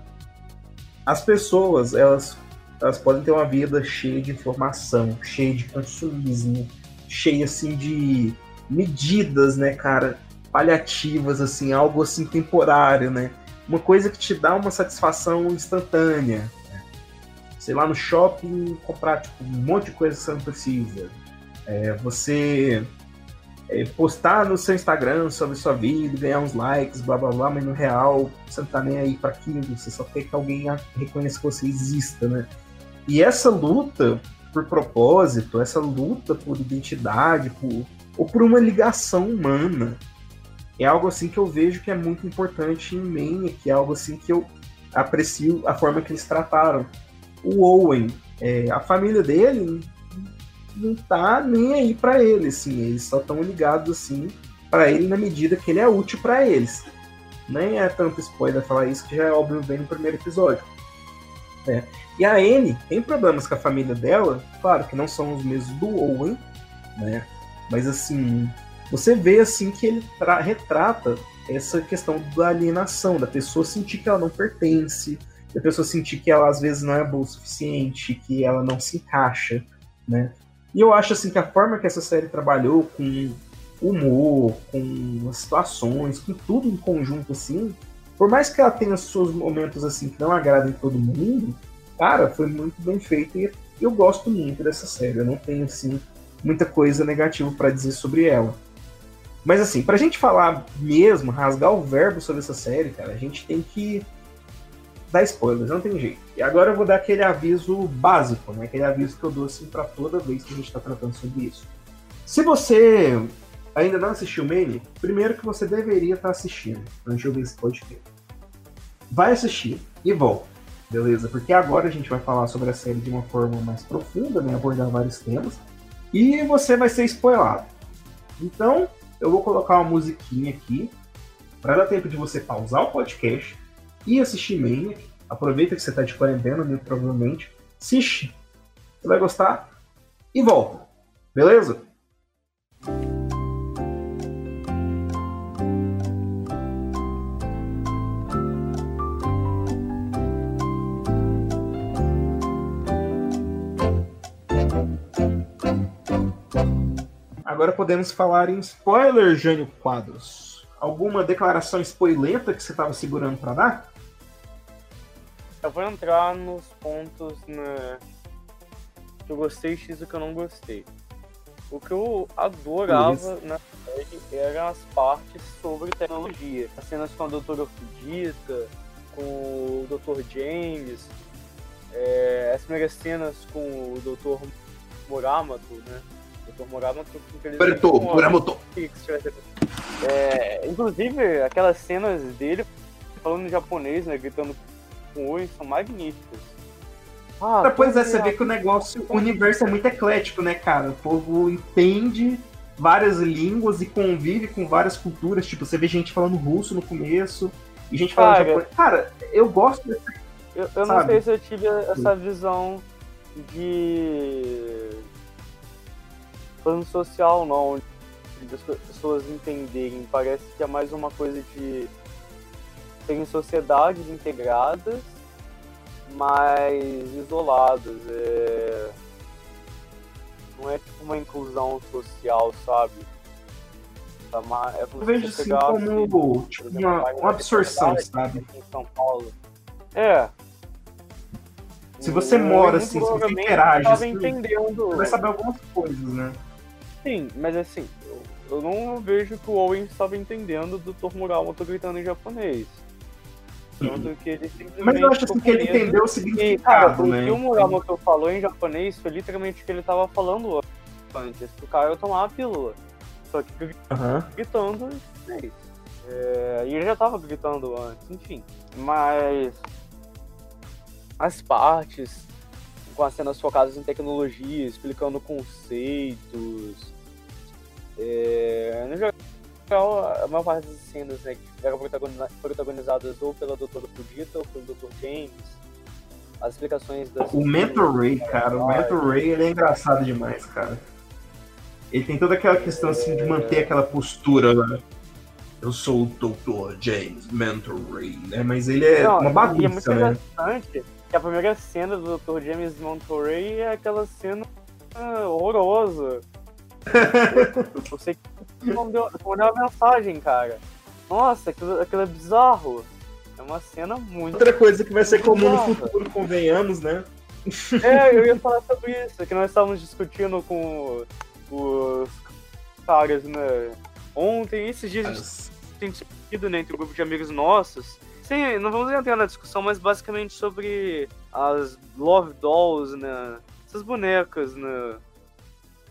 As pessoas, elas, elas podem ter uma vida cheia de informação, cheia de consumismo, cheia assim de medidas, né, cara, paliativas, assim, algo assim temporário, né? Uma coisa que te dá uma satisfação instantânea. Sei lá, no shopping, comprar tipo, um monte de coisa que você não precisa. É, você é, postar no seu Instagram sobre sua vida, ganhar uns likes, blá blá blá, mas no real você não tá nem aí para aquilo, você só quer que alguém reconheça que você exista, né? E essa luta por propósito, essa luta por identidade, por ou por uma ligação humana. É algo assim que eu vejo que é muito importante em mim, que é algo assim que eu aprecio a forma que eles trataram. O Owen, é, a família dele não tá nem aí para ele, assim, eles só estão ligados assim para ele na medida que ele é útil para eles. Nem é tanto spoiler falar isso, que já é óbvio bem no primeiro episódio. É. E a Anne tem problemas com a família dela, claro que não são os mesmos do Owen, né? Mas assim, você vê assim que ele retrata essa questão da alienação, da pessoa sentir que ela não pertence, da pessoa sentir que ela às vezes não é boa o suficiente, que ela não se encaixa, né? E eu acho assim que a forma que essa série trabalhou com humor, com situações, com tudo em conjunto assim, por mais que ela tenha seus momentos assim que não agradem todo mundo, cara, foi muito bem feito e eu gosto muito dessa série. Eu não tenho assim muita coisa negativa para dizer sobre ela. Mas assim, pra gente falar mesmo, rasgar o verbo sobre essa série, cara, a gente tem que dar spoilers, não tem jeito. E agora eu vou dar aquele aviso básico, né? Aquele aviso que eu dou assim para toda vez que a gente tá tratando sobre isso. Se você ainda não assistiu Mane, primeiro que você deveria estar tá assistindo antes de ouvir esse podcast. Vai assistir e volta, beleza? Porque agora a gente vai falar sobre a série de uma forma mais profunda, né? Abordar vários temas. E você vai ser spoilado. Então, eu vou colocar uma musiquinha aqui para dar tempo de você pausar o podcast e assistir Maniac. Aproveita que você está de quarentena, muito provavelmente. Assiste. Você vai gostar e volta. Beleza? Agora podemos falar em spoiler, Jânio Quadros. Alguma declaração spoilenta que você estava segurando para dar? Eu vou entrar nos pontos na... que eu gostei e o que eu não gostei. O que eu adorava na série eram as partes sobre tecnologia. As cenas com a Doutora Fudita, com o Dr. James, é, as primeiras cenas com o Dr. Muramato, né? Dr. Muramoto, Preto, Muramoto. É, inclusive, aquelas cenas dele falando em japonês, né, gritando oi, são magníficas. Ah, pois é, você vê que o negócio, o universo é muito eclético, né, cara? O povo entende várias línguas e convive com várias culturas. Tipo, você vê gente falando russo no começo e gente falando japonês. Cara, eu gosto desse. Eu, eu não sei se eu tive essa visão de plano social não, das pessoas entenderem. Parece que é mais uma coisa de terem sociedades integradas, mas isoladas. É... Não é tipo uma inclusão social, sabe? Tá é Eu vejo assim como tipo, uma, uma absorção, sabe? Em São Paulo. É, se você mora assim, se você interage, assim, entendendo, você vai saber algumas coisas, né? Sim, mas assim, eu, eu não vejo que o Owen estava entendendo do. Muramoto gritando em japonês. Que ele Mas eu acho assim, que ele entendeu o significado, e, cara, né? O que o Muramoto falou em japonês foi literalmente o que ele estava falando antes, o cara tomar a pílula. Só que gritando em japonês. É, e ele já estava gritando antes, enfim. Mas as partes com as cenas focadas em tecnologia, explicando conceitos, é, no geral, a maior parte das cenas né, que eram protagonizadas ou pela Doutora Fujita ou pelo Dr. James, as explicações das. O Mentor Ray, cara, o Mentor Ray ele é engraçado demais, cara. Ele tem toda aquela questão assim de manter aquela postura, né? Eu sou o Dr. James Mentor Ray, né? Mas ele é Não, uma bagunça, e é muito né? interessante que a primeira cena do Dr. James Mentor Ray é aquela cena horrorosa eu sei que mandou, mandou uma mensagem, cara. Nossa, aquilo, aquilo é bizarro. É uma cena muito. Outra coisa que vai ser comum no futuro, convenhamos, né? É, eu ia falar sobre isso, que nós estávamos discutindo com os caras, né? Ontem, esses dias, As... a gente tem discutido né, entre um grupo de amigos nossos. Sim, não vamos entrar na discussão, mas basicamente sobre as Love Dolls, né? Essas bonecas, né?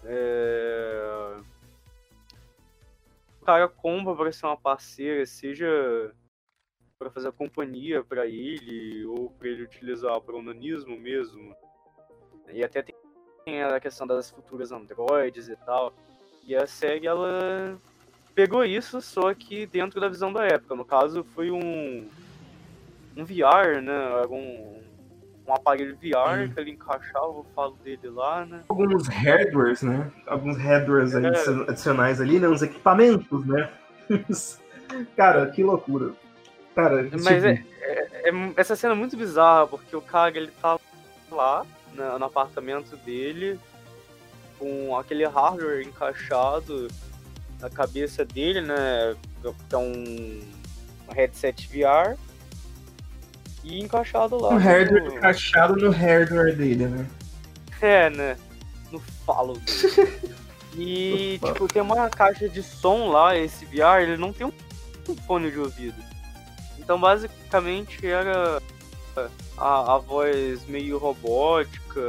É... Cara compra para ser uma parceira, seja para fazer companhia para ele, ou para ele utilizar para o nanismo mesmo. E até tem a questão das futuras androides e tal. E a série, ela pegou isso, só que dentro da visão da época. No caso, foi um, um VR, né? Um, um aparelho VR que ele encaixava o falo dele lá, né? Alguns hardwares, né? Alguns hardwares é. adicionais ali, né? Uns equipamentos, né? cara, que loucura. Cara, Mas tipo... é, é, é, essa cena é muito bizarra, porque o cara, ele tá lá, no apartamento dele, com aquele hardware encaixado na cabeça dele, né? Que é um headset VR. E encaixado lá. Um hardware no... encaixado no hardware dele, né? É, né? No falo dele. e, tipo, tem uma caixa de som lá, esse VR, ele não tem um fone de ouvido. Então, basicamente, era a, a voz meio robótica,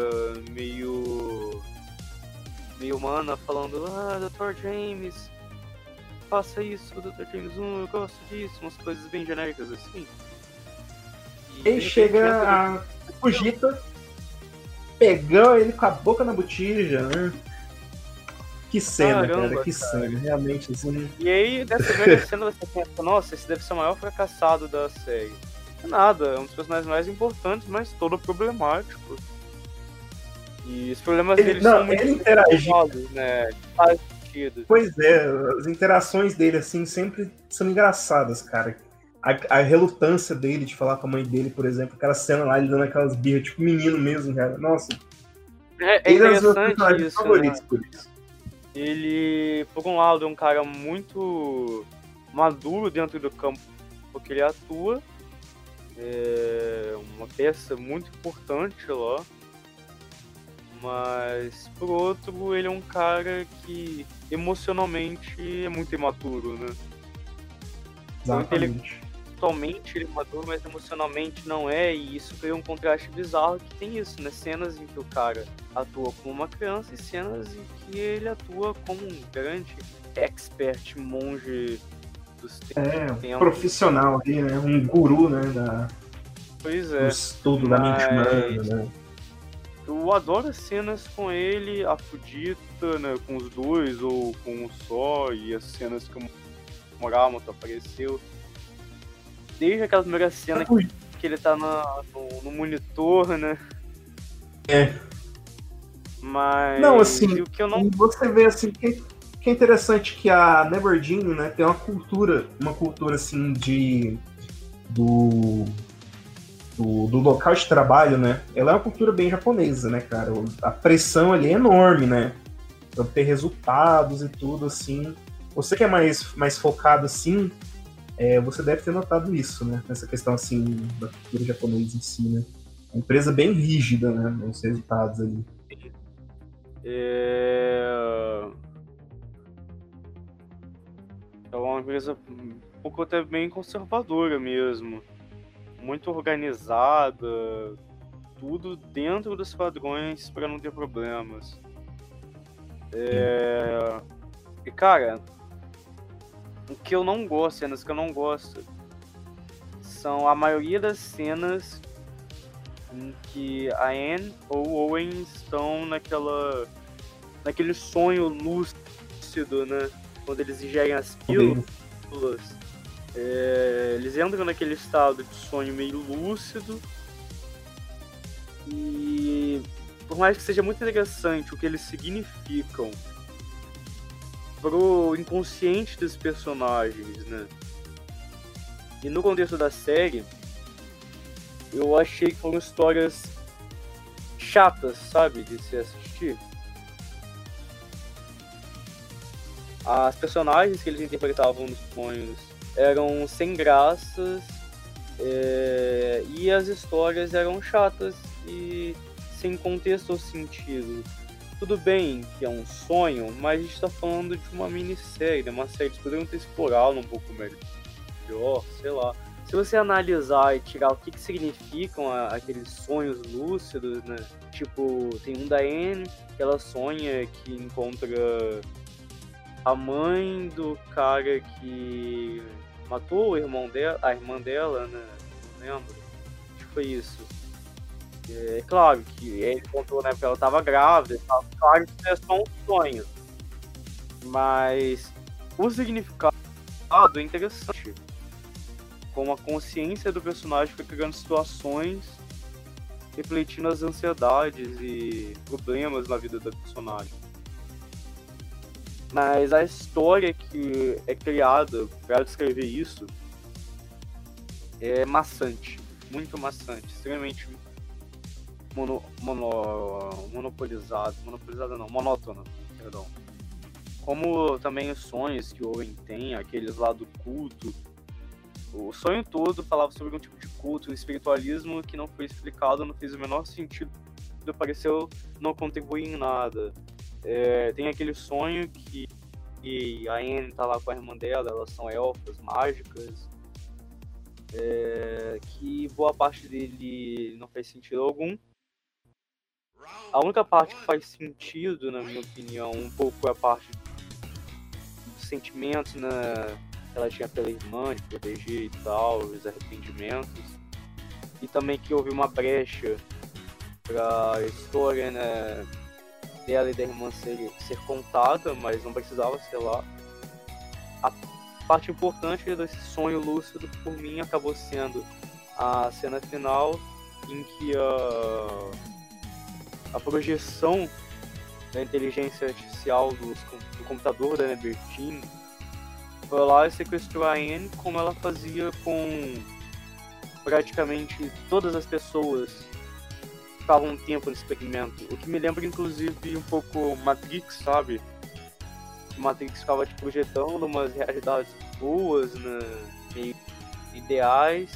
meio. meio humana, falando: Ah, Dr. James, faça isso, Dr. James 1, eu gosto disso, umas coisas bem genéricas assim. E aí chega a Fujita, pegou ele com a boca na botija, né? Que cena, Caramba, cara, que cara. cena, realmente assim. E aí, dessa primeira cena, você pensa, nossa, esse deve ser o maior fracassado da série. É nada, é um dos personagens mais importantes, mas todo problemático. E os problemas ele, dele não, são muito interagir. né? Faz sentido. Pois é, as interações dele, assim, sempre são engraçadas, cara. A, a, relutância dele de falar com a mãe dele, por exemplo, aquela cena lá, ele dando aquelas birras, tipo menino mesmo, cara. Nossa. É, é interessante isso, favoritos né? por isso. Ele, por um lado, é um cara muito maduro dentro do campo porque ele atua. É uma peça muito importante lá. Mas, por outro, ele é um cara que emocionalmente é muito imaturo, né? Exatamente. Intelectualmente ele é maduro, mas emocionalmente não é, e isso cria um contraste bizarro que tem isso, né? Cenas em que o cara atua como uma criança e cenas em que ele atua como um grande expert monge dos tempos. É, um profissional ali, né? Um guru, né? Da... Pois é. Do estudo mas... da mente humana, né? Eu adoro as cenas com ele, a Fudita, né, com os dois, ou com um só, e as cenas que o Moramoto apareceu. Desde aquela primeira cena que, que ele tá na, no, no, monitor, né? É. Mas. Não, assim, o que eu não... você vê assim que, que é interessante que a Neverdeen, né, tem uma cultura, uma cultura assim de. do do, do, local de trabalho, né? Ela é uma cultura bem japonesa, né, cara? A pressão ali é enorme, né? Pra ter resultados e tudo, assim. Você que é mais, mais focado, assim, é, você deve ter notado isso, né? Nessa questão, assim, da cultura japonesa em si, né? Uma empresa bem rígida, né? Nos resultados ali. É... é uma empresa um pouco até bem conservadora mesmo muito organizada, tudo dentro dos padrões para não ter problemas. É... E cara, o que eu não gosto, cenas que eu não gosto, são a maioria das cenas em que a Anne ou o Owen estão naquela naquele sonho lúcido, né? Quando eles ingerem as pílulas. É, eles entram naquele estado de sonho meio lúcido. E por mais que seja muito interessante o que eles significam pro inconsciente dos personagens, né? E no contexto da série, eu achei que foram histórias chatas, sabe, de se assistir. As personagens que eles interpretavam nos sonhos eram sem graças é, e as histórias eram chatas e sem contexto ou sentido. Tudo bem que é um sonho, mas a gente está falando de uma minissérie, né? uma série que poderiam ter explorado um pouco melhor, sei lá. Se você analisar e tirar o que, que significam aqueles sonhos lúcidos, né? Tipo, tem um da Anne, que ela sonha que encontra a mãe do cara que matou o irmão dela, a irmã dela, né? Não lembro. Foi isso. É claro que ele contou, né, porque ela tava grávida, claro que é só um sonho. Mas o significado é interessante. Como a consciência do personagem foi criando situações refletindo as ansiedades e problemas na vida da personagem. Mas a história que é criada para descrever isso é maçante, muito maçante, extremamente mono, mono, monopolizado, monopolizada não, monótona, perdão. Como também os sonhos que Owen tem, aqueles lá do culto. O sonho todo falava sobre um tipo de culto, um espiritualismo que não foi explicado, não fez o menor sentido, pareceu não contribuir em nada. É, tem aquele sonho que, que a Anne tá lá com a irmã dela, elas são elfas mágicas, é, que boa parte dele não faz sentido algum. A única parte que faz sentido, na minha opinião, um pouco é a parte dos sentimentos né, que ela tinha pela irmã, de proteger e tal, os arrependimentos. E também que houve uma brecha pra história, né, dela e da irmã ser, ser contada, mas não precisava, sei lá. A parte importante desse sonho lúcido, por mim, acabou sendo a cena final em que a, a projeção da inteligência artificial do, do computador da Nebertine foi lá e sequestrou a Anne como ela fazia com praticamente todas as pessoas ficava um tempo no experimento. O que me lembra, inclusive, um pouco Matrix, sabe? Matrix ficava te projetando umas realidades boas, né? meio ideais,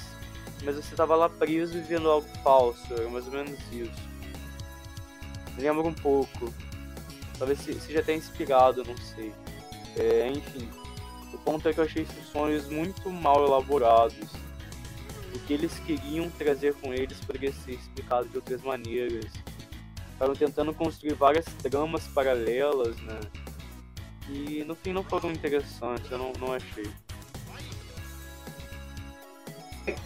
mas você tava lá preso e vendo algo falso, era mais ou menos isso. Lembra um pouco. Talvez seja até inspirado, não sei. É, enfim, o ponto é que eu achei esses sonhos muito mal elaborados o que eles queriam trazer com eles poderia ser explicado de outras maneiras. Estavam tentando construir várias tramas paralelas, né? E no fim não foram interessantes, eu não, não achei.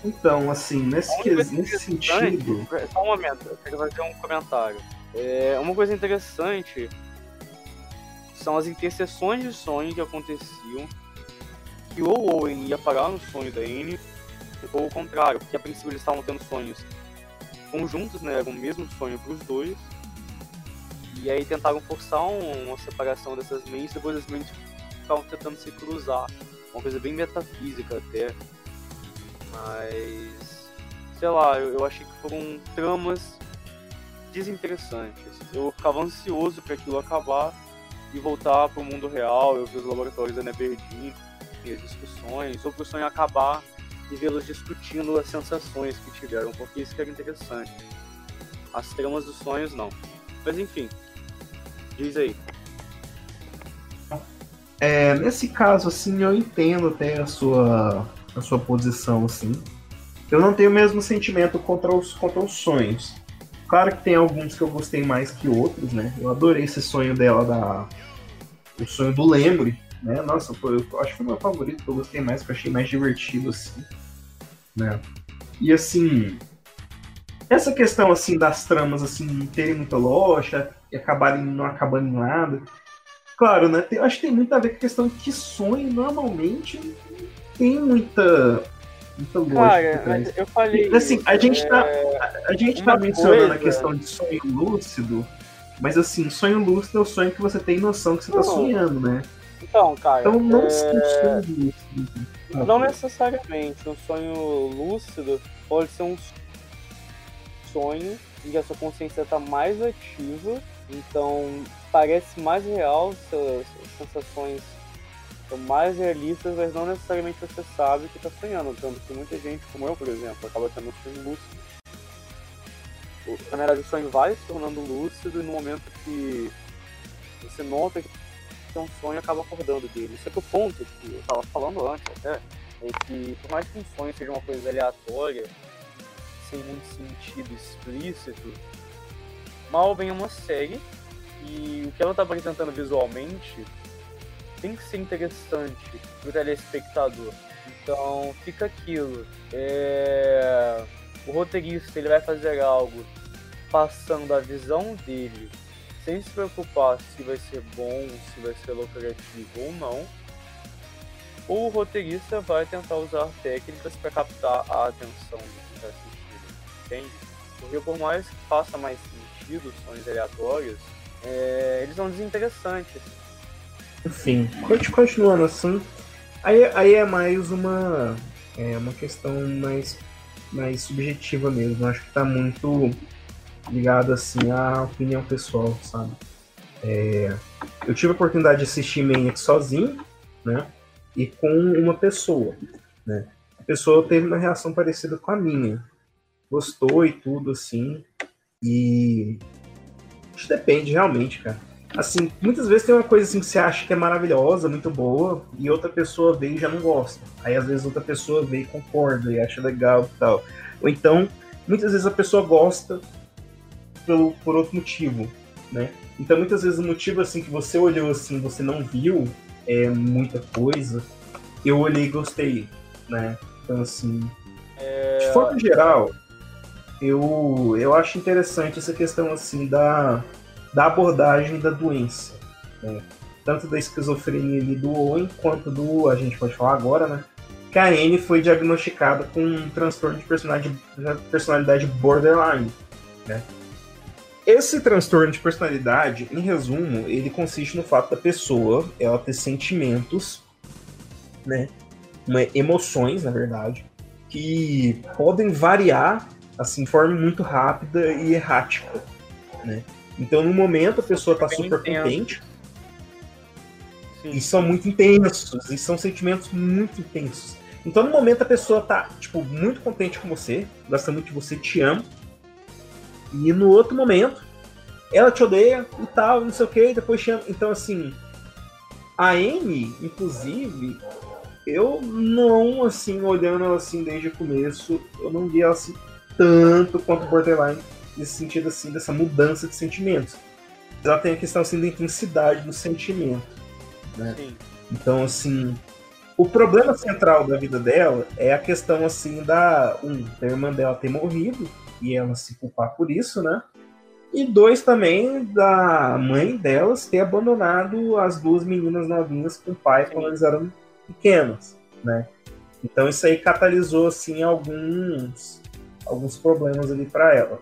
Então, assim, nesse, nesse sentido. Só um momento, eu quero fazer um comentário. É, uma coisa interessante são as interseções de sonho que aconteciam. Que o Owen ia parar no sonho da Anne ou o contrário, porque a princípio eles estavam tendo sonhos conjuntos, né? Era o mesmo sonho para os dois. E aí tentaram forçar um, uma separação dessas mentes, depois as mentes ficavam tentando se cruzar. Uma coisa bem metafísica até. Mas. Sei lá, eu, eu achei que foram tramas desinteressantes. Eu ficava ansioso para aquilo acabar e voltar para o mundo real. Eu vi os laboratórios da Neberdine e as discussões, ou para o sonho acabar e vê-los discutindo as sensações que tiveram, porque isso que era interessante. As tramas dos sonhos, não. Mas enfim, diz aí. É, nesse caso, assim, eu entendo até a sua, a sua posição, assim. Eu não tenho o mesmo sentimento contra os, contra os sonhos. Claro que tem alguns que eu gostei mais que outros, né? Eu adorei esse sonho dela da. O sonho do Lembre, né? Nossa, foi, eu acho que foi o meu favorito, que eu gostei mais, que eu achei mais divertido, assim né? E assim, essa questão assim das tramas assim terem muita lógica e acabarem não acabando em nada. Claro, né? Tem, acho que tem muito a ver com a questão que sonho normalmente tem muita lógica. Cara, eu falei. E, assim, a gente tá é... a, gente tá mencionando coisa... a questão de sonho lúcido, mas assim, sonho lúcido é o sonho que você tem noção que você tá não. tá sonhando, né? Então, cara. Então não é... sonho lúcido. Não necessariamente. Um sonho lúcido pode ser um sonho em que a sua consciência está mais ativa, então parece mais real, suas sensações são mais realistas, mas não necessariamente você sabe que está sonhando. Tanto que muita gente, como eu, por exemplo, acaba tendo um sonho lúcido. Na verdade, o sonho vai se tornando lúcido e no momento que você nota que ter um sonho acaba acordando dele. Só que o ponto que eu estava falando antes até é que por mais que um sonho seja uma coisa aleatória, sem muito sentido explícito, mal vem uma série e o que ela está apresentando visualmente tem que ser interessante pro telespectador. Então fica aquilo. É... O roteirista ele vai fazer algo passando a visão dele, sem se preocupar se vai ser bom, se vai ser lucrativo ou não. Ou o roteirista vai tentar usar técnicas para captar a atenção do que está assistindo, entende? Porque por mais que faça mais sentido sons aleatórios, é... eles são desinteressantes. Enfim, continuando assim, aí, aí é mais uma, é uma questão mais, mais subjetiva mesmo. Acho que tá muito ligado assim à opinião pessoal, sabe? É, eu tive a oportunidade de assistir Maniac sozinho, né? E com uma pessoa, né? A pessoa teve uma reação parecida com a minha. Gostou e tudo, assim. E. Isso depende realmente, cara assim, muitas vezes tem uma coisa assim que você acha que é maravilhosa, muito boa, e outra pessoa vê e já não gosta. Aí às vezes outra pessoa vê e concorda e acha legal e tal. Ou então, muitas vezes a pessoa gosta pelo, por outro motivo, né? Então muitas vezes o motivo assim que você olhou assim, você não viu é muita coisa. Eu olhei e gostei, né? Então assim, é... de forma geral, eu eu acho interessante essa questão assim da da abordagem da doença. Né? Tanto da esquizofrenia ali do Owen, quanto do, a gente pode falar agora, né? Que a Anne foi diagnosticada com um transtorno de personalidade, borderline. Né? Esse transtorno de personalidade, em resumo, ele consiste no fato da pessoa ela ter sentimentos, né, emoções, na verdade, que podem variar assim de forma muito rápida e errática, né? Então, no momento, a pessoa está super intenso. contente. Sim. E são muito intensos. E são sentimentos muito intensos. Então, no momento, a pessoa tá, tipo, muito contente com você, gosta muito de você, te ama. E no outro momento, ela te odeia e tal, não sei o que, depois te ama. Então, assim, a Amy, inclusive, eu não, assim, olhando ela assim desde o começo, eu não vi ela assim tanto quanto Borderline nesse sentido assim dessa mudança de sentimentos. Ela tem a questão assim da intensidade do sentimento, né? Sim. Então assim, o problema central da vida dela é a questão assim da um, da irmã dela ter morrido e ela se culpar por isso, né? E dois também da mãe delas ter abandonado as duas meninas novinhas com o pai quando eles eram pequenas, né? Então isso aí catalisou assim alguns alguns problemas ali para ela.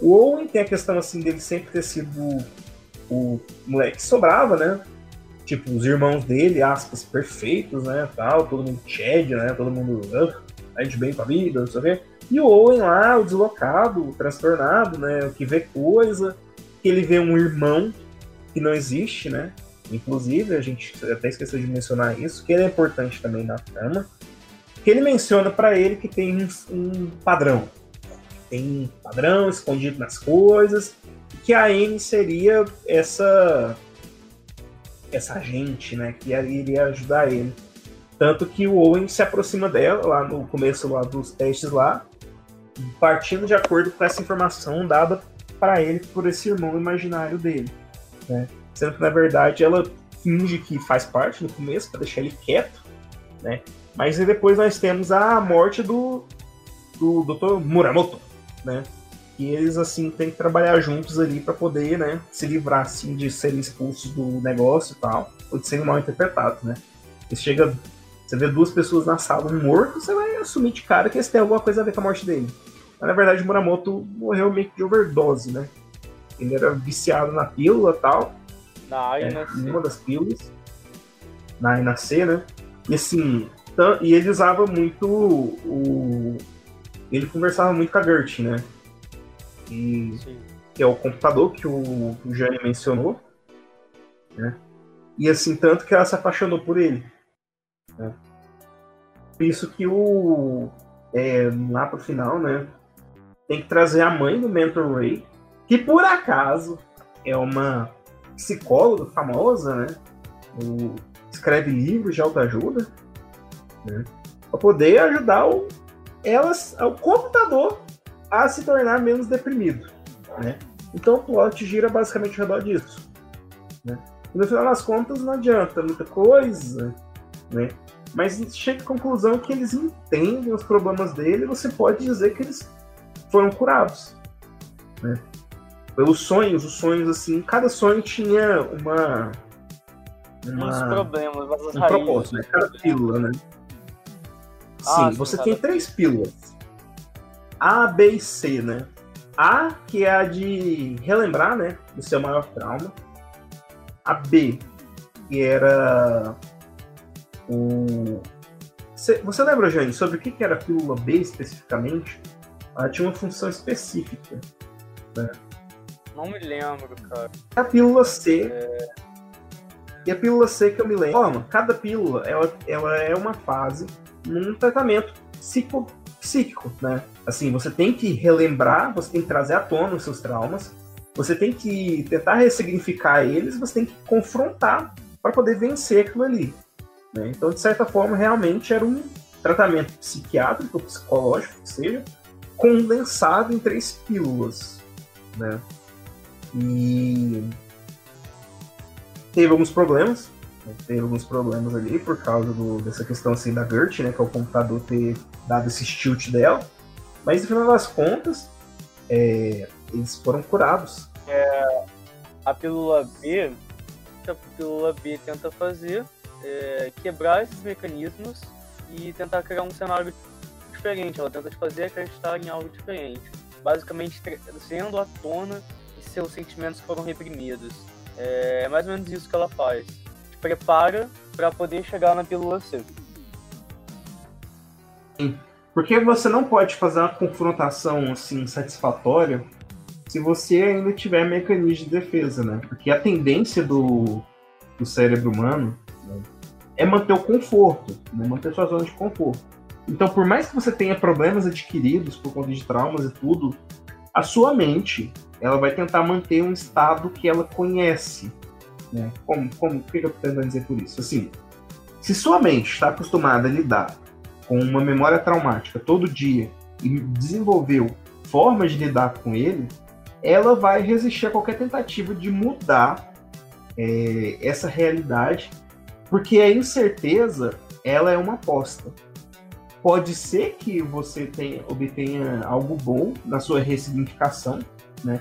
O Owen tem a questão assim dele sempre ter sido o moleque que sobrava, né? Tipo, os irmãos dele, aspas, perfeitos, né? Tal, todo mundo Chad, né? Todo mundo uh, a gente bem com a vida, não sei o quê. E o Owen lá, o deslocado, o transtornado, né? O que vê coisa, que ele vê um irmão que não existe, né? Inclusive, a gente até esqueceu de mencionar isso, que ele é importante também na trama. Que ele menciona para ele que tem um, um padrão, tem um padrão escondido nas coisas, que a Anne seria essa essa agente, né, que iria ajudar ele. Tanto que o Owen se aproxima dela lá no começo lá dos testes lá, partindo de acordo com essa informação dada para ele por esse irmão imaginário dele, né? Sendo que na verdade ela finge que faz parte no começo para deixar ele quieto, né? Mas depois nós temos a morte do do Dr. Muramoto, né? E eles, assim, têm que trabalhar juntos ali para poder, né, se livrar, assim, de serem expulsos do negócio e tal, ou de serem mal interpretados, né? E chega, você vê duas pessoas na sala, um morto, você vai assumir de cara que eles têm alguma coisa a ver com a morte dele. Mas, na verdade, o Muramoto morreu meio que de overdose, né? Ele era viciado na pílula e tal. Na é, Uma das pílulas. Na INAC, né? E assim, e ele usava muito o, ele conversava muito com a Gert, né? E, que é o computador que o, o Jane mencionou. Né? E assim, tanto que ela se apaixonou por ele. Né? Por isso que o. É, lá pro final, né? Tem que trazer a mãe do Mentor Ray, que por acaso é uma psicóloga famosa, né? O, escreve livros de autoajuda, né? Pra poder ajudar o, elas, o computador a se tornar menos deprimido, né? Então o plot gira basicamente ao redor disso, né? E no final das contas não adianta muita coisa, né? Mas chega à conclusão que eles entendem os problemas dele e você pode dizer que eles foram curados, né? Pelos sonhos, os sonhos assim, cada sonho tinha uma uma, uns problemas, mas um propósito, né? Cada pílula, né? Ah, sim, você tem três pílulas. A, B e C, né? A, que é a de relembrar, né? Do seu maior trauma. A B, que era o. Você lembra, Jane, sobre o que era a pílula B especificamente? Ela tinha uma função específica. Né? Não me lembro, cara. A pílula C. É... E a pílula C que eu me lembro. cada pílula ela, ela é uma fase num tratamento psico, psíquico, né? Assim, você tem que relembrar, você tem que trazer à tona os seus traumas, você tem que tentar ressignificar eles, você tem que confrontar para poder vencer aquilo ali. Né? Então, de certa forma, realmente era um tratamento psiquiátrico, psicológico, que seja, condensado em três pílulas. Né? E teve alguns problemas? Teve alguns problemas ali por causa do, dessa questão assim da GERT, né, que é o computador ter dado esse tilt dela. Mas no final das contas, é, eles foram curados. É, a pílula B, a pílula B tenta fazer é quebrar esses mecanismos e tentar criar um cenário diferente. Ela tenta te fazer acreditar em algo diferente. Basicamente, trazendo à tona que seus sentimentos foram reprimidos. É mais ou menos isso que ela faz. Prepara para poder chegar na pílula C. Porque você não pode fazer uma confrontação assim satisfatória se você ainda tiver mecanismo de defesa, né? Porque a tendência do, do cérebro humano né, é manter o conforto, né? manter sua zona de conforto. Então, por mais que você tenha problemas adquiridos por conta de traumas e tudo, a sua mente ela vai tentar manter um estado que ela conhece. Né? Como, como, o que eu estou tentando dizer por isso? Assim, se sua mente está acostumada a lidar com uma memória traumática todo dia e desenvolveu formas de lidar com ele, ela vai resistir a qualquer tentativa de mudar é, essa realidade, porque a incerteza ela é uma aposta. Pode ser que você tenha, obtenha algo bom na sua ressignificação, né?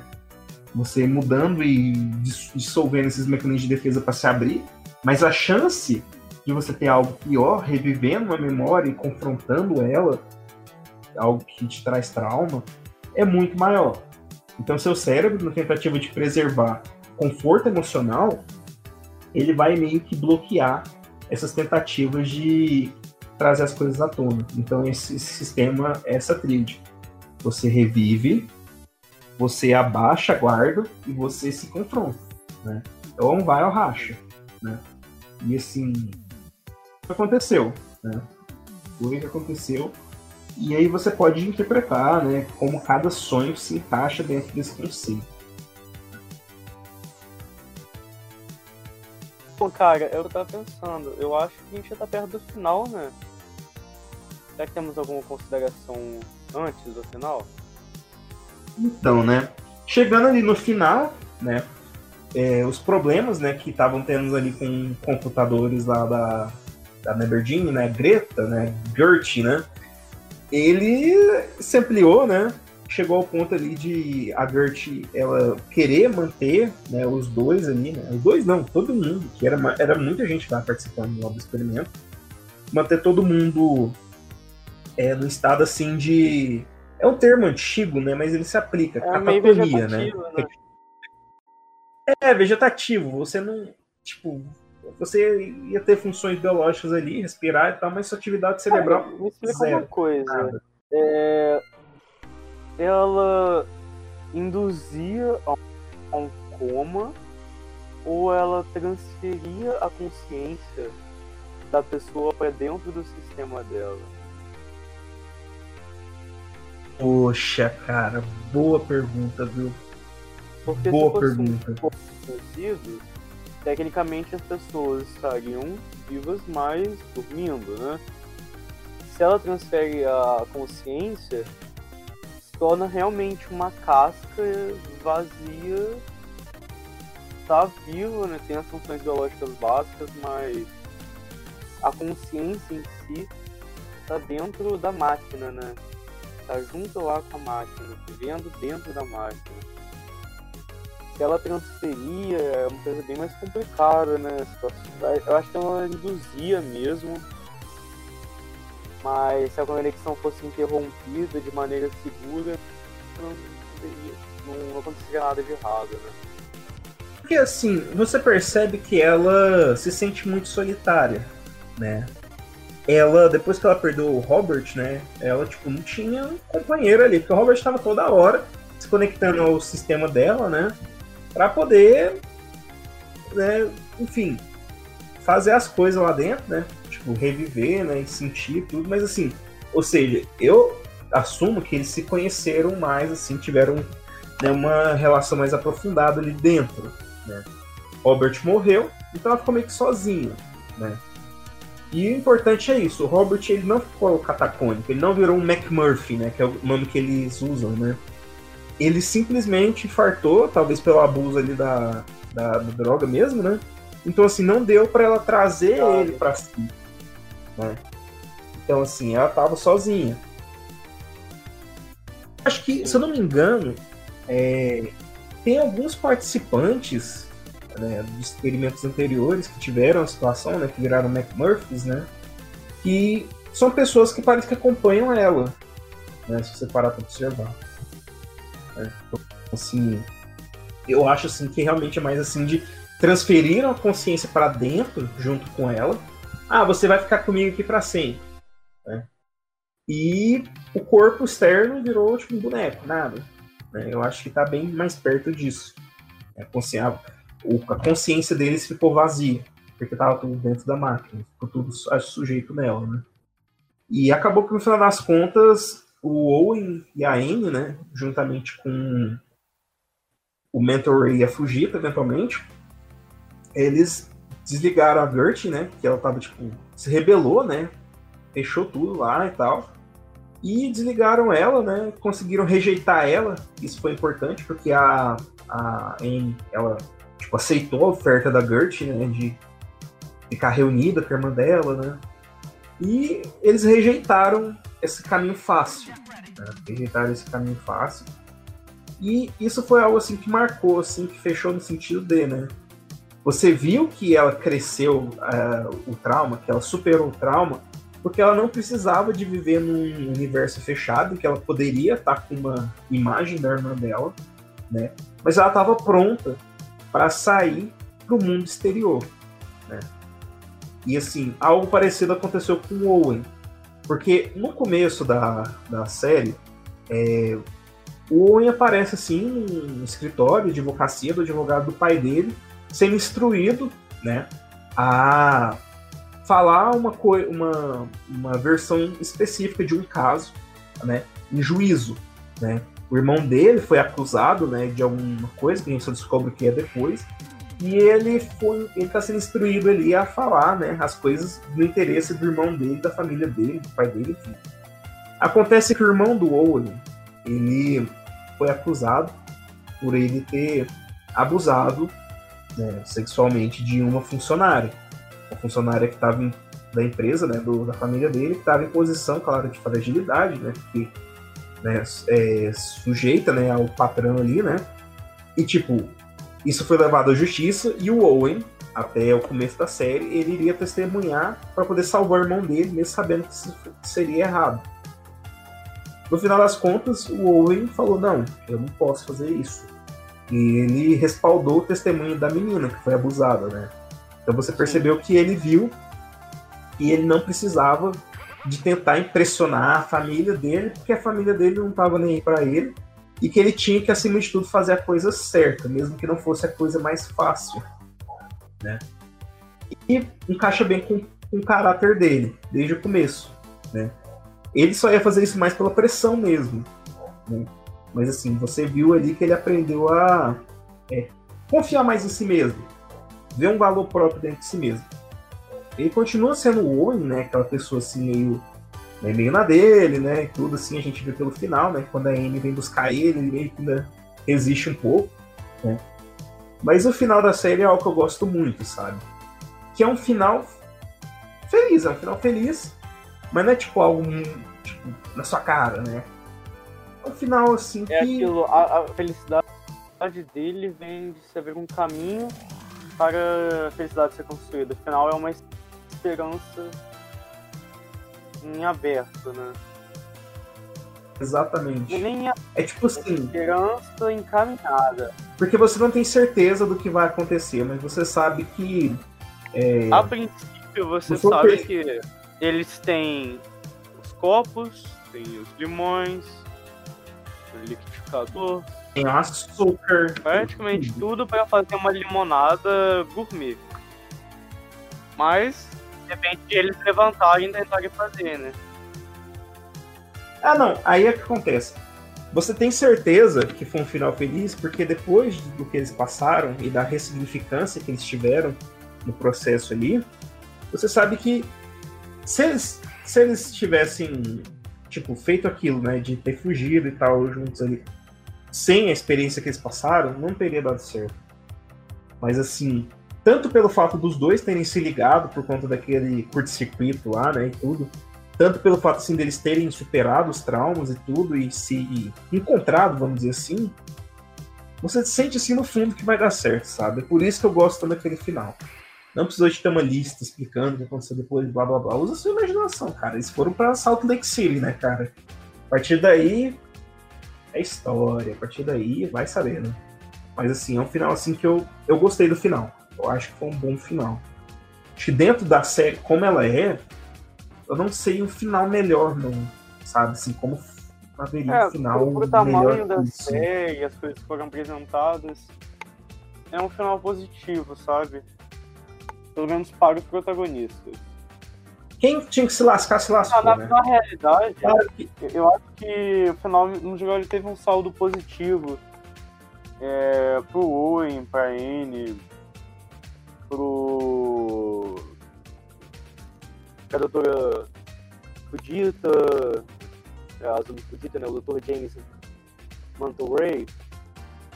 Você mudando e dissolvendo esses mecanismos de defesa para se abrir, mas a chance de você ter algo pior, revivendo uma memória e confrontando ela, algo que te traz trauma, é muito maior. Então, seu cérebro, na tentativa de preservar conforto emocional, ele vai meio que bloquear essas tentativas de trazer as coisas à tona. Então, esse, esse sistema é essa tríade. Você revive, você abaixa a guarda e você se confronta. Né? Então, vai ao racha. Né? E assim, aconteceu, né? Foi o que aconteceu. E aí você pode interpretar, né, como cada sonho se encaixa dentro desse conceito. Bom, cara, eu tava pensando, eu acho que a gente já tá perto do final, né? Será que temos alguma consideração antes do final? Então, né? Chegando ali no final, né? É, os problemas, né, que estavam tendo ali com computadores lá da, da Neberdine, né, Greta, né, Gert, né, ele se ampliou, né, chegou ao ponto ali de a Gert ela querer manter, né, os dois ali, né, os dois não, todo mundo, que era, era muita gente estava participando do experimento, manter todo mundo é, no estado assim de é um termo antigo, né, mas ele se aplica, é catatonia, né? né? É, vegetativo, você não, tipo, você ia ter funções biológicas ali, respirar e tal, mas sua atividade cerebral. Ah, me explica zero, uma coisa. É, ela induzia a um coma ou ela transferia a consciência da pessoa para dentro do sistema dela? Poxa, cara, boa pergunta, viu? Porque boa pergunta. Um tecnicamente as pessoas estariam vivas, mas dormindo, né? Se ela transfere a consciência, se torna realmente uma casca vazia tá vivo, né? Tem as funções biológicas básicas, mas a consciência em si tá dentro da máquina, né? Tá junto lá com a máquina, vivendo dentro da máquina. Se ela transferia, é uma coisa bem mais complicada, né? Eu acho que ela induzia mesmo. Mas se a conexão fosse interrompida de maneira segura, não, não aconteceria nada de errado, né? Porque assim, você percebe que ela se sente muito solitária, né? Ela, depois que ela perdeu o Robert, né? Ela, tipo, não tinha um companheiro ali, porque o Robert estava toda hora se conectando ao sistema dela, né? Pra poder, né? Enfim, fazer as coisas lá dentro, né? Tipo, reviver, né? E sentir tudo, mas assim, ou seja, eu assumo que eles se conheceram mais, assim, tiveram né, uma relação mais aprofundada ali dentro, né? Robert morreu, então ela ficou meio que sozinha, né? E o importante é isso, o Robert ele não ficou catacônico, ele não virou um McMurphy, né, que é o nome que eles usam, né? Ele simplesmente fartou, talvez pelo abuso ali da, da, da droga mesmo, né? Então assim, não deu para ela trazer ah, ele para si, né? Então assim, ela tava sozinha. Acho que, se eu não me engano, é, tem alguns participantes né, dos experimentos anteriores que tiveram a situação, né, que viraram McMurphys, né, que são pessoas que parece que acompanham ela, né, se você parar para observar. É, assim, eu acho assim que realmente é mais assim de transferir a consciência para dentro junto com ela. Ah, você vai ficar comigo aqui para sempre. Né? E o corpo externo virou tipo um boneco, nada. Né? Eu acho que está bem mais perto disso. A consciência, a consciência deles ficou vazia, porque estava tudo dentro da máquina, ficou tudo sujeito nela. Né? E acabou que no final das contas, o Owen e a Amy, né, juntamente com o Mentor e a Fujita, eventualmente, eles desligaram a Gert, né, que ela tava, tipo, se rebelou, né, fechou tudo lá e tal, e desligaram ela, né? Conseguiram rejeitar ela. Isso foi importante porque a, a Anne, ela tipo, aceitou a oferta da Gert, né? De ficar reunida com a irmã dela, né? E eles rejeitaram esse caminho fácil. Né? Rejeitaram esse caminho fácil. E isso foi algo assim que marcou, assim, que fechou no sentido de, né? Você viu que ela cresceu uh, o trauma, que ela superou o trauma, porque ela não precisava de viver num universo fechado, que ela poderia estar com uma imagem da irmã dela, né? Mas ela estava pronta para sair para o mundo exterior, né? E assim, algo parecido aconteceu com o Owen, porque no começo da, da série, é, o Owen aparece assim no escritório de advocacia do advogado do pai dele, sendo instruído, né, a falar uma, uma, uma versão específica de um caso, né, em juízo, né. O irmão dele foi acusado, né, de alguma coisa que a gente só descobre o que é depois, e ele foi, ele está sendo instruído ali a falar, né, as coisas do interesse do irmão dele, da família dele, do pai dele, enfim. Acontece que o irmão do Owen, ele foi acusado por ele ter abusado né, sexualmente de uma funcionária uma funcionária que estava da empresa, né, do, da família dele, que estava em posição, claro, de fragilidade, né, porque né, é, sujeita, né, ao patrão ali, né, e tipo, isso foi levado à justiça e o Owen, até o começo da série, ele iria testemunhar para poder salvar o irmão dele, mesmo sabendo que isso seria errado. No final das contas, o Owen falou: Não, eu não posso fazer isso. E ele respaldou o testemunho da menina que foi abusada, né? Então você percebeu que ele viu que ele não precisava de tentar impressionar a família dele, porque a família dele não estava nem aí para ele, e que ele tinha que, acima de tudo, fazer a coisa certa, mesmo que não fosse a coisa mais fácil. Né? E encaixa bem com, com o caráter dele, desde o começo. Né? Ele só ia fazer isso mais pela pressão mesmo. Né? Mas assim, você viu ali que ele aprendeu a é, confiar mais em si mesmo vê um valor próprio dentro de si mesmo. Ele continua sendo o Owen, né? Aquela pessoa assim meio, né, meio na dele, né? E tudo assim a gente vê pelo final, né? Quando a Amy vem buscar ele, ele meio que ainda resiste um pouco, né? Mas o final da série é algo que eu gosto muito, sabe? Que é um final feliz, é um final feliz, mas não é tipo algo tipo, na sua cara, né? É um final assim é que. Aquilo, a, a felicidade dele vem de saber um caminho para a felicidade ser construída. Afinal, é uma esperança em aberto, né? Exatamente. E a é tipo assim. Esperança encaminhada. Porque você não tem certeza do que vai acontecer, mas você sabe que. É... A princípio, você sabe que eles têm os copos, tem os limões, o liquidificador. Tem açúcar. Praticamente tudo, tudo para fazer uma limonada gourmet. Mas depende de eles levantarem e tentarem fazer, né? Ah, não. Aí é que acontece. Você tem certeza que foi um final feliz porque depois do que eles passaram e da ressignificância que eles tiveram no processo ali, você sabe que se eles, se eles tivessem tipo feito aquilo, né, de ter fugido e tal juntos ali, sem a experiência que eles passaram, não teria dado certo. Mas assim, tanto pelo fato dos dois terem se ligado por conta daquele curto-circuito lá, né, e tudo, tanto pelo fato assim deles terem superado os traumas e tudo e se encontrado, vamos dizer assim, você sente assim no fundo que vai dar certo, sabe? É por isso que eu gosto tanto daquele final. Não precisou de ter uma lista explicando o que aconteceu depois, blá blá blá. Usa sua imaginação, cara. Eles foram pra Salt Lake City, né, cara? A partir daí é história. A partir daí vai saber, né? Mas assim, é um final assim que eu, eu gostei do final. Eu acho que foi um bom final. Acho que dentro da série, como ela é, eu não sei um final melhor, não. Sabe? Assim, como haveria é, um final pro tamanho da série, as coisas que foram apresentadas, é um final positivo, sabe? Pelo menos para os protagonistas. Quem tinha que se lascar, se lascou, na, né? na realidade, claro que... eu acho que o final, no geral, ele teve um saldo positivo é, pro Owen, pra Anne, pro a doutora Fudita, a Zumi Fudita, né, o doutor James Mantle Ray,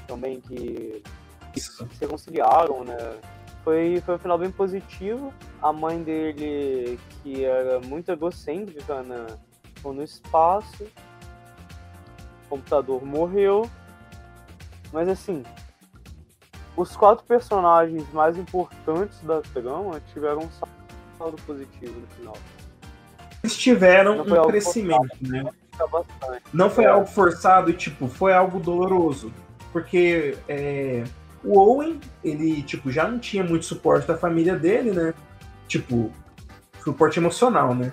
também que Isso. se reconciliaram, né? Foi, foi um final bem positivo. A mãe dele, que era muito egocêntrica né, no espaço. O computador morreu. Mas assim, os quatro personagens mais importantes da trama tiveram um saldo positivo no final. Eles tiveram um crescimento, forçado, né? Não foi algo forçado e, tipo, foi algo doloroso. Porque é, o Owen, ele, tipo, já não tinha muito suporte da família dele, né? Tipo, suporte emocional, né?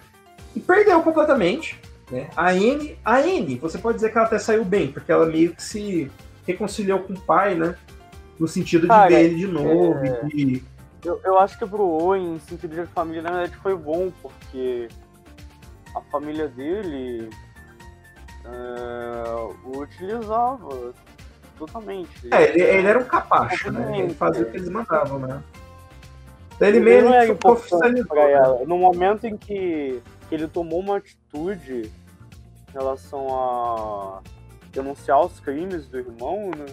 E perdeu completamente. Né? A Anne, a Anne, você pode dizer que ela até saiu bem, porque ela meio que se reconciliou com o pai, né? No sentido de Cara, ver ele de novo é... de eu, eu acho que pro Owen, em sentido de família, na verdade foi bom, porque a família dele é, o utilizava totalmente. É, ele, ele era um capacho, né? Ele fazia o que eles mandavam, né? Ele mesmo é pra ela. No momento em que, que ele tomou uma atitude em relação a denunciar os crimes do irmão, né?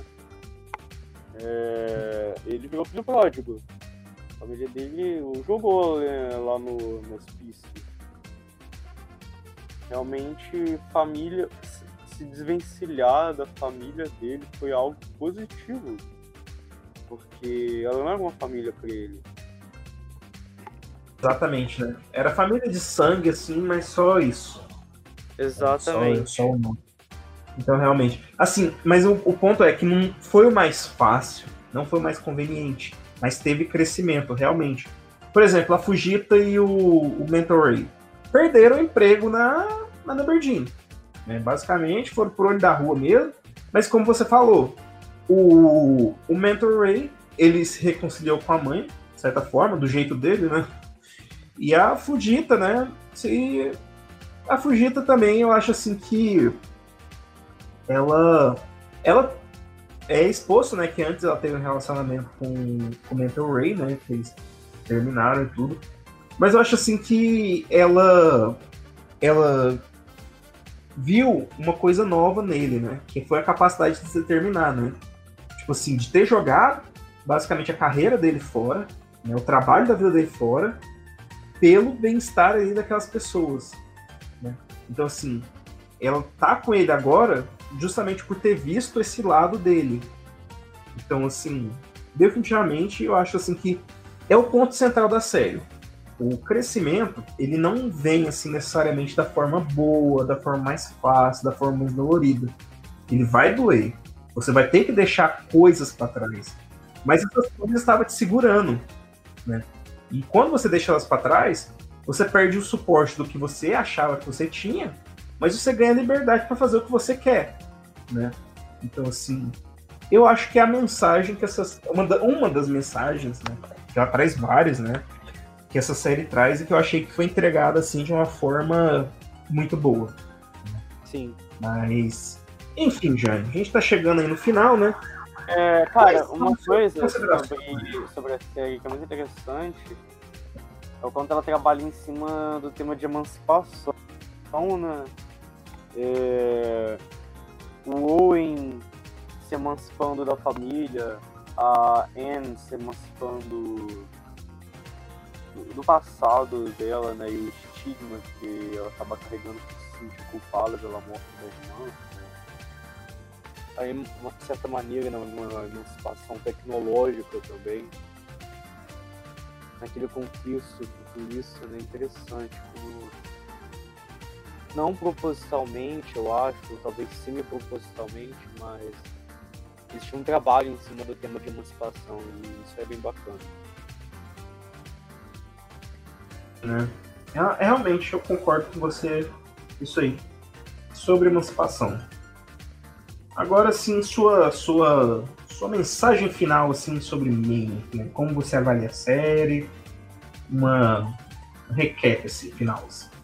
É, ele virou filho pródigo. A família dele jogou né, lá no, no hospício. Realmente, família. Se desvencilhar da família dele foi algo positivo. Porque ela não era uma família para ele. Exatamente, né? Era família de sangue, assim, mas só isso. Exatamente. Só, só Então, realmente. Assim, mas o, o ponto é que não foi o mais fácil, não foi o mais conveniente mas teve crescimento, realmente. Por exemplo, a Fujita e o, o Mentor Ray perderam o emprego na, na Lamborghini. Né? Basicamente, foram por olho da rua mesmo. Mas como você falou, o, o Mentor Ray, ele se reconciliou com a mãe, de certa forma, do jeito dele, né? E a Fujita, né? Se, a Fujita também, eu acho assim que ela, ela é exposto, né, que antes ela teve um relacionamento com, com o Mental Ray, né, que eles terminaram e tudo. Mas eu acho assim que ela ela viu uma coisa nova nele, né, que foi a capacidade de se determinar, né? Tipo assim, de ter jogado basicamente a carreira dele fora, né, o trabalho da vida dele fora, pelo bem-estar aí daquelas pessoas. Né? Então, assim, ela tá com ele agora justamente por ter visto esse lado dele. Então, assim, definitivamente eu acho assim que é o ponto central da série. O crescimento, ele não vem assim necessariamente da forma boa, da forma mais fácil, da forma mais dolorida. Ele vai doer. Você vai ter que deixar coisas para trás. Mas essas coisas estavam te segurando, né? E quando você deixa elas para trás, você perde o suporte do que você achava que você tinha, mas você ganha liberdade para fazer o que você quer, né? Então assim, eu acho que é a mensagem que essas uma, da, uma das mensagens, né? Que ela traz várias, né? Que essa série traz e que eu achei que foi entregada assim de uma forma muito boa. Sim. Mas, enfim, Jane, a gente tá chegando aí no final, né? É, cara, uma coisa sobre, sobre a série que é muito interessante é o quanto ela trabalha em cima do tema de emancipação, né? É, o Owen se emancipando da família, a Anne se emancipando do passado dela, né? E o estigma que ela acaba carregando por se sentir culpada pela morte da irmã aí, de certa maneira, né, uma emancipação tecnológica também. Naquele contexto, tudo isso é né, interessante. Como... Não propositalmente, eu acho, talvez semi-propositalmente, mas existe um trabalho em cima do tema de emancipação e isso é bem bacana. É, é realmente, eu concordo com você isso aí. Sobre emancipação. Agora sim, sua, sua, sua mensagem final assim sobre mim, né? como você avalia a série, uma um recap assim, final. Assim.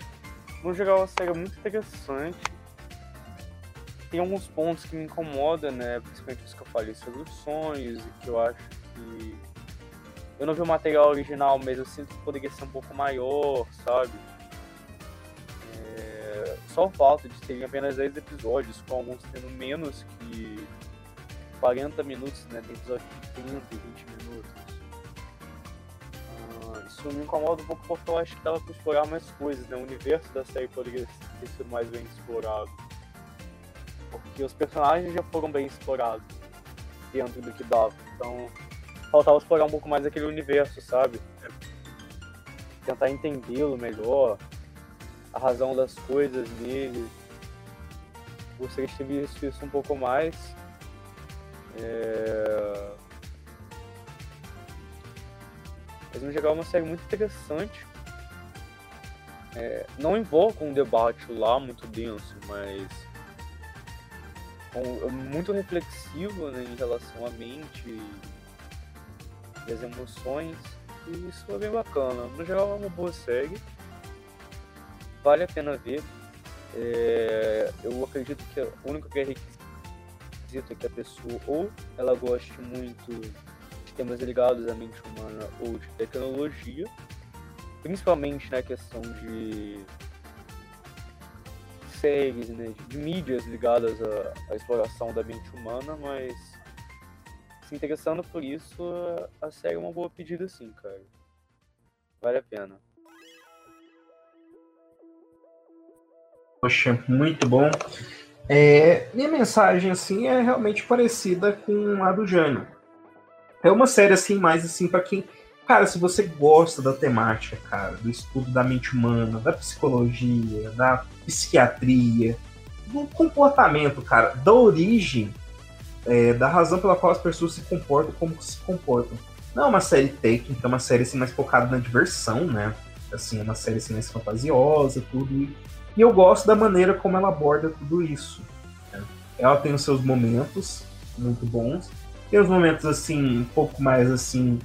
No geral, a série é muito interessante. Tem alguns pontos que me incomodam, né? Principalmente os que eu falei sobre os sonhos e que eu acho que eu não vi o material original, mas eu sinto que poderia ser um pouco maior, sabe? só o fato de terem apenas 10 episódios, com alguns tendo menos que 40 minutos, né? Tem episódio de 30 e 20 minutos. Isso me incomoda um pouco porque eu acho que dava pra explorar mais coisas, né? O universo da série poderia ter sido mais bem explorado. Porque os personagens já foram bem explorados dentro do que dava. Então, faltava explorar um pouco mais aquele universo, sabe? Tentar entendê-lo melhor, a razão das coisas nele. Gostaria de ter visto isso um pouco mais. É... Mas no geral é uma série muito interessante. É, não invoca um debate lá muito denso, mas é muito reflexivo né, em relação à mente e as emoções. E isso é bem bacana. No geral é uma boa série vale a pena ver. É, eu acredito que o único que é requisito é que a pessoa ou ela goste muito temas ligados à mente humana ou de tecnologia, principalmente na questão de séries, né, de mídias ligadas à, à exploração da mente humana, mas se interessando por isso, a série é uma boa pedida sim, cara. Vale a pena. Poxa, muito bom. É, minha mensagem, assim, é realmente parecida com a do Jânio. É uma série, assim, mais assim, para quem... Cara, se você gosta da temática, cara, do estudo da mente humana, da psicologia, da psiquiatria, do comportamento, cara, da origem, é, da razão pela qual as pessoas se comportam como se comportam. Não é uma série técnica, é uma série assim, mais focada na diversão, né? Assim, é uma série assim, mais fantasiosa, tudo. E eu gosto da maneira como ela aborda tudo isso. Né? Ela tem os seus momentos muito bons, tem os momentos assim, um pouco mais assim,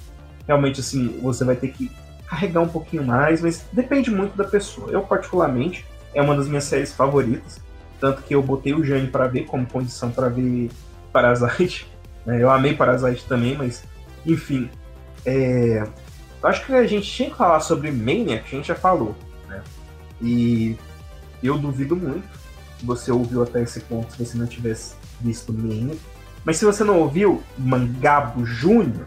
realmente assim, você vai ter que carregar um pouquinho mais, mas depende muito da pessoa. Eu, particularmente, é uma das minhas séries favoritas, tanto que eu botei o Jane para ver como condição para ver Parasite. Né? Eu amei Parasite também, mas enfim. É... Acho que a gente tinha que falar sobre Maniac, a gente já falou. Né? E eu duvido muito que você ouviu até esse ponto se você não tivesse visto Mania. Mas se você não ouviu Mangabo Júnior,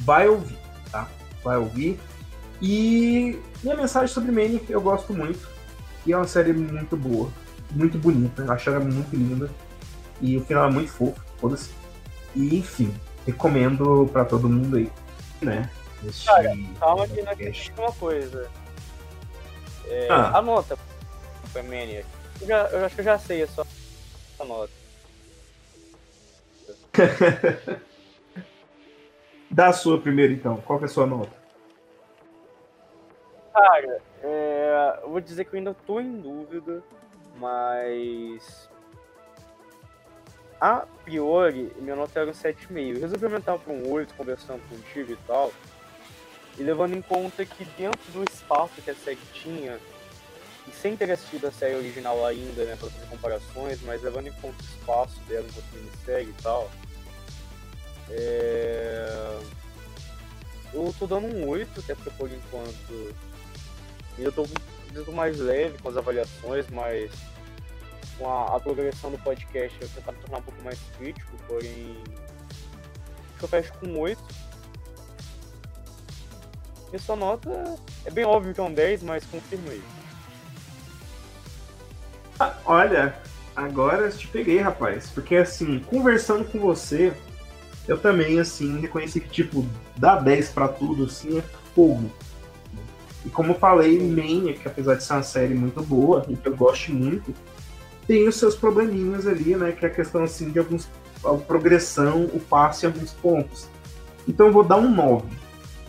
vai ouvir, tá? Vai ouvir. E minha mensagem sobre Manic eu gosto muito. E é uma série muito boa, muito bonita. Eu acho ela muito linda. E o final é muito fofo, foda-se. E enfim, recomendo para todo mundo aí, né? Este Cara, calma que não é uma coisa. É, ah. Anota pra Maniac. Eu, já, eu acho que eu já sei a sua nota. Dá a sua primeiro então. Qual é a sua nota? Cara, é, eu vou dizer que eu ainda tô em dúvida, mas a priori minha nota era um 7,5. Resolvi aumentar para um 8 conversando contigo e tal. E levando em conta que dentro do espaço que a série tinha, e sem ter assistido a série original ainda, né, para fazer comparações, mas levando em conta o espaço dela enquanto minissérie e tal, é... eu tô dando um 8, até porque por enquanto eu tô, mais leve com as avaliações, mas com a, a progressão do podcast eu tentar me tornar um pouco mais crítico, porém. Acho que eu fecho com 8. E sua nota é bem óbvio que é um 10, mas confirma aí. Olha, agora te peguei, rapaz. Porque assim, conversando com você, eu também, assim, reconheci que, tipo, dar 10 para tudo, assim, é fogo. E como eu falei, Maniac, apesar de ser uma série muito boa, que eu gosto muito, tem os seus probleminhas ali, né? Que é a questão assim de alguns a progressão, o passe em alguns pontos. Então eu vou dar um 9.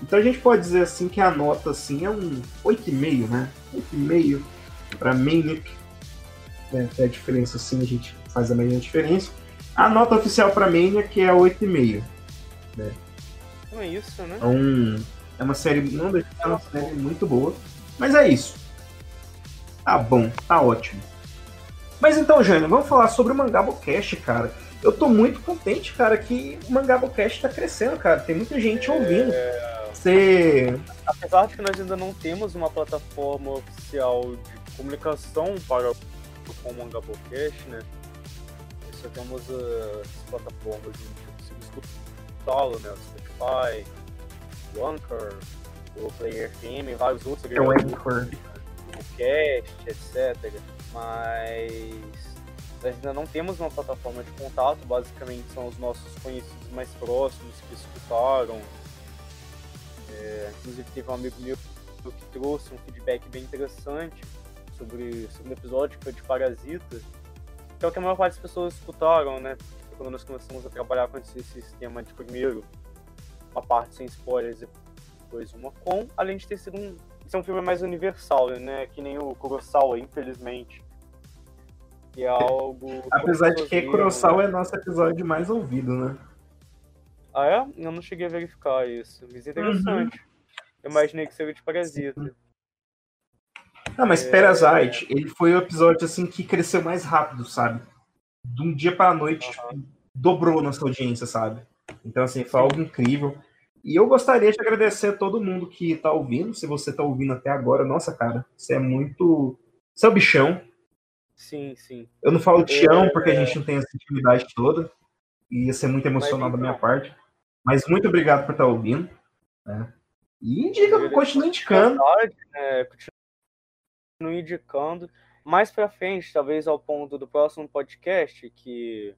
Então a gente pode dizer assim que a nota assim é um 8,5, né? 8,5 para Maniac. Né? É a diferença assim, a gente faz a mesma diferença. A nota oficial para Maniac é 8,5. Né? Então é isso, né? Então, é uma série, não deixa de ser uma série muito boa. Mas é isso. Tá bom, tá ótimo. Mas então, Jânio, vamos falar sobre o Mangabocast, cara. Eu tô muito contente, cara, que o Mangabocast tá crescendo, cara. Tem muita gente é... ouvindo. Você... Apesar de que nós ainda não temos uma plataforma oficial de comunicação para o Mangabocast, né? Só temos uh, as plataformas de escutá-lo, né? O Spotify, o Anchor, o Player FM e vários outros. É o Anchor. O Cast, etc. Mas nós ainda não temos uma plataforma de contato, basicamente são os nossos conhecidos mais próximos que escutaram. É, inclusive teve um amigo meu que trouxe um feedback bem interessante sobre, sobre um episódio que foi de Parasita, que é o que a maior parte das pessoas escutaram, né? Quando nós começamos a trabalhar com esse sistema de primeiro uma parte sem spoilers e depois uma com, além de ter sido um, ser um filme mais universal, né? Que nem o Kurosawa, infelizmente. Que é algo. Apesar de que Kurosawa né? é nosso episódio mais ouvido, né? Ah, é? Eu não cheguei a verificar isso. Mas é interessante. Uhum. Eu imaginei que seria de Parasita. Não, mas é... Parasite, ele foi o episódio assim que cresceu mais rápido, sabe? De um dia para a noite, uhum. tipo, dobrou nossa audiência, sabe? Então, assim, foi algo incrível. E eu gostaria de agradecer a todo mundo que está ouvindo. Se você está ouvindo até agora, nossa, cara, você é muito. Você é o bichão. Sim, sim. Eu não falo tião é, porque a gente não tem essa intimidade toda. E ia ser muito emocional da minha então. parte. Mas muito obrigado por estar tá ouvindo. Né? E indica, continue indicando. né? Continue indicando. Mais pra frente, talvez ao ponto do próximo podcast, que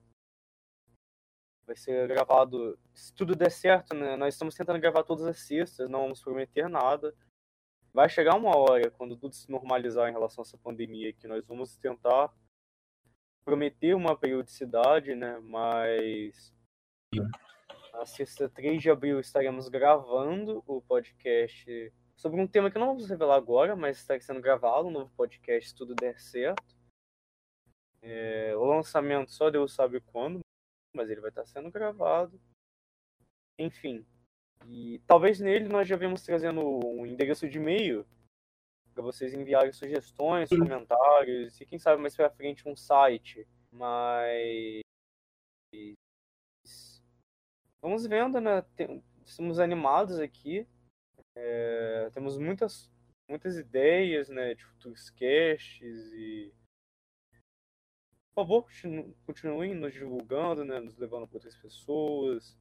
vai ser gravado, se tudo der certo, né? Nós estamos tentando gravar todas as sextas, não vamos prometer nada. Vai chegar uma hora, quando tudo se normalizar em relação a essa pandemia, que nós vamos tentar prometer uma periodicidade, né? Mas na sexta 3 de abril estaremos gravando o podcast sobre um tema que não vamos revelar agora, mas está sendo gravado, um novo podcast, se tudo der certo. É, o lançamento só Deus sabe quando, mas ele vai estar sendo gravado. Enfim. E talvez nele nós já vemos trazendo um endereço de e-mail para vocês enviarem sugestões, comentários e quem sabe mais para frente um site. Mas vamos vendo, né? Tem... Estamos animados aqui. É... Temos muitas muitas ideias, né, de futuros casts e por favor, continuem nos divulgando, né, nos levando para outras pessoas,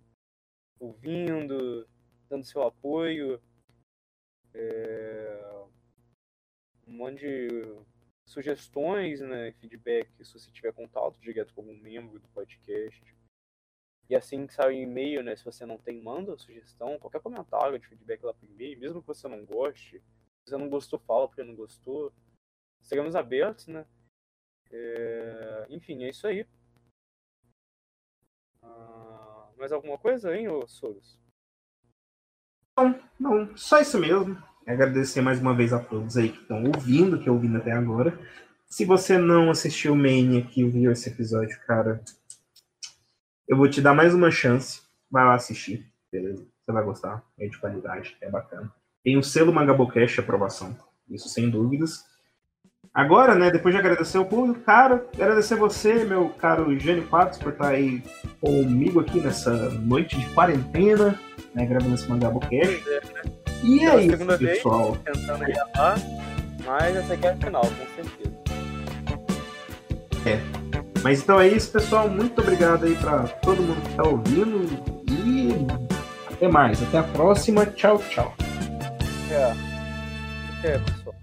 ouvindo. dando seu apoio. É, um monte de sugestões, né, feedback, se você tiver contato direto com um membro do podcast. E assim que sai o e-mail, né, se você não tem, manda sugestão, qualquer comentário de feedback lá pro e-mail, mesmo que você não goste. Se você não gostou, fala porque não gostou. Seremos abertos, né? É... Enfim, é isso aí. Ah, mais alguma coisa, hein, ô Soros? Não, não, só isso mesmo. Agradecer mais uma vez a todos aí que estão ouvindo, que ouvindo até agora. Se você não assistiu o Mania que viu esse episódio, cara, eu vou te dar mais uma chance. Vai lá assistir, beleza? Você vai gostar, é de qualidade, é bacana. Tem o selo Magabocast aprovação, isso sem dúvidas. Agora, né, depois de agradecer o público, cara, agradecer você, meu caro Jânio Patos, por estar aí comigo aqui nessa noite de quarentena, né, gravando esse Magabocast. É, né? E é isso, pessoal. Vez, tentando gravar, mas essa aqui é a final, com certeza. É. Mas então é isso, pessoal. Muito obrigado aí para todo mundo que está ouvindo. E até mais. Até a próxima. Tchau, tchau. É. É, pessoal.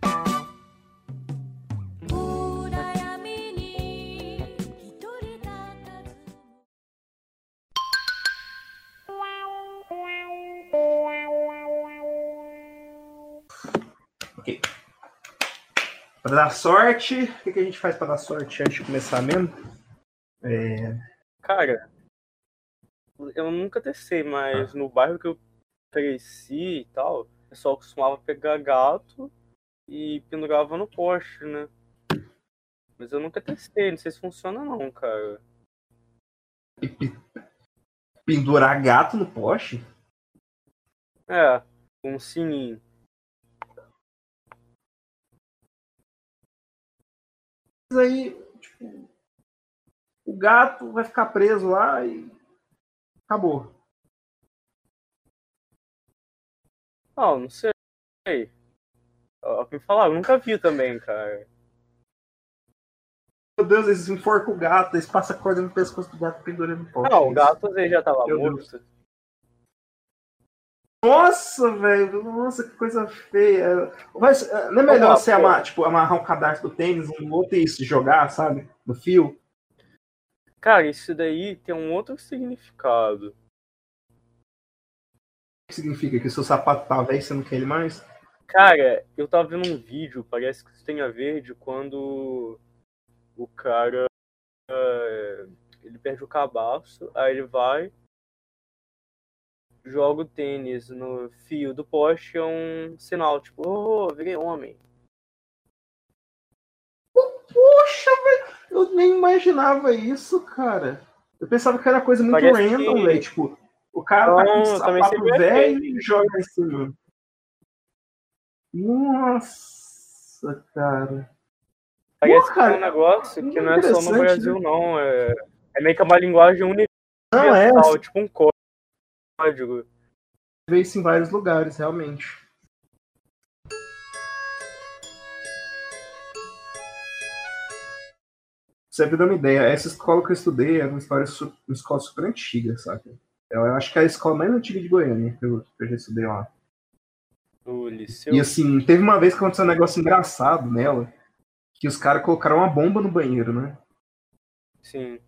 Para dar sorte, o que, que a gente faz para dar sorte antes de começar mesmo? É... Cara, eu nunca testei, mas ah. no bairro que eu cresci e tal, o pessoal costumava pegar gato e pendurava no poste, né? Mas eu nunca testei, não sei se funciona não, cara. Pendurar gato no poste? É, um sininho. aí, o gato vai ficar preso lá e acabou. Não, não sei. me falar, eu nunca vi também, cara. Meu Deus, eles enforcam o gato, eles passam a corda no pescoço do gato pendurando no poste. Não, o gato às vezes já tava Meu morto. Deus. Nossa, velho, nossa, que coisa feia. Mas não é melhor você amar, tipo, amarrar um cadastro do tênis um outro e se jogar, sabe? No fio? Cara, isso daí tem um outro significado. O que significa? Que o seu sapato tá velho e você não quer ele mais? Cara, eu tava vendo um vídeo, parece que isso tem a ver de quando o cara é, ele perde o cabaço, aí ele vai joga o tênis no fio do poste é um sinal, tipo, oh, virei homem. Poxa, velho, eu nem imaginava isso, cara. Eu pensava que era coisa muito Parece random, que... velho. Tipo, o cara tá com um sapato velho e joga em cima. Nossa, cara. Parece Pô, cara, que é um negócio que não é só no Brasil, né? não. É, é meio que uma linguagem universal, não, é, tipo um código código. Vê isso em vários lugares, realmente. Você me dá uma ideia, essa escola que eu estudei é uma, história, uma escola super antiga, sabe? Eu acho que é a escola mais antiga de Goiânia que eu, que eu já estudei lá. E assim, teve uma vez que aconteceu um negócio engraçado nela, que os caras colocaram uma bomba no banheiro, né? Sim.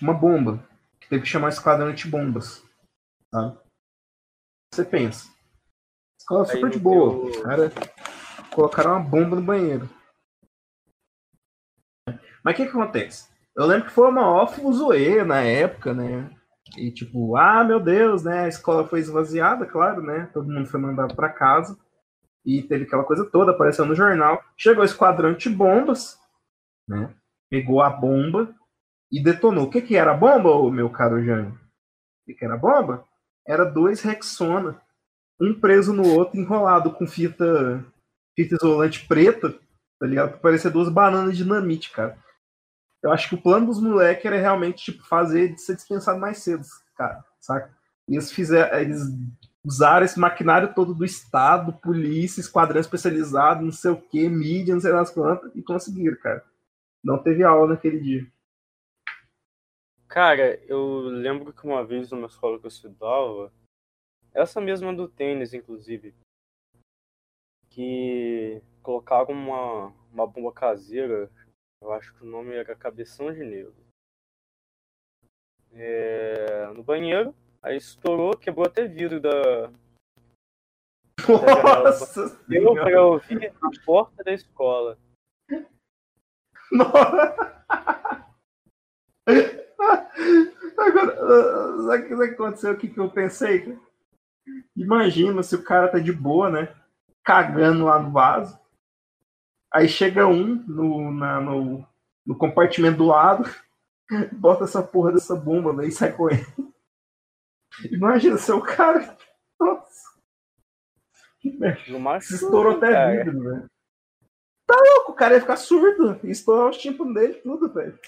Uma bomba teve que chamar esquadrão bombas Sabe? Você pensa. Escola Aí super de boa. Teu... cara colocaram uma bomba no banheiro. Mas o que, que acontece? Eu lembro que foi uma off zoe na época, né? E tipo, ah, meu Deus, né? A escola foi esvaziada, claro, né? Todo mundo foi mandado para casa. E teve aquela coisa toda, apareceu no jornal. Chegou o esquadrão de bombas, né? Pegou a bomba e detonou. O que, que era a bomba, meu caro Jânio? O que, que era a bomba? Era dois Rexona, um preso no outro, enrolado com fita, fita isolante preta, tá ligado? Parecia duas bananas de dinamite, cara. Eu acho que o plano dos moleques era realmente tipo, fazer de ser dispensado mais cedo, cara, saca? E eles fizeram, eles usaram esse maquinário todo do Estado, polícia, esquadrão especializado, não sei o que, mídia, não sei das quantas, e conseguiram, cara. Não teve aula naquele dia. Cara, eu lembro que uma vez numa escola que eu estudava, essa mesma do tênis, inclusive, que colocaram uma, uma bomba caseira, eu acho que o nome era Cabeção de Negro. É, no banheiro, aí estourou, quebrou até vidro da. Nossa! Deu pra ouvir na porta da escola. Nossa! Agora, sabe o que aconteceu? O que, que eu pensei? Imagina se o cara tá de boa, né? Cagando lá no vaso. Aí chega um no, na, no, no compartimento do lado, bota essa porra dessa bomba né, e sai correndo. Imagina se o cara. Nossa. Estourou até vidro, velho. Tá louco, o cara ia ficar surdo. Ia estourar os tímpanos dele, tudo, velho.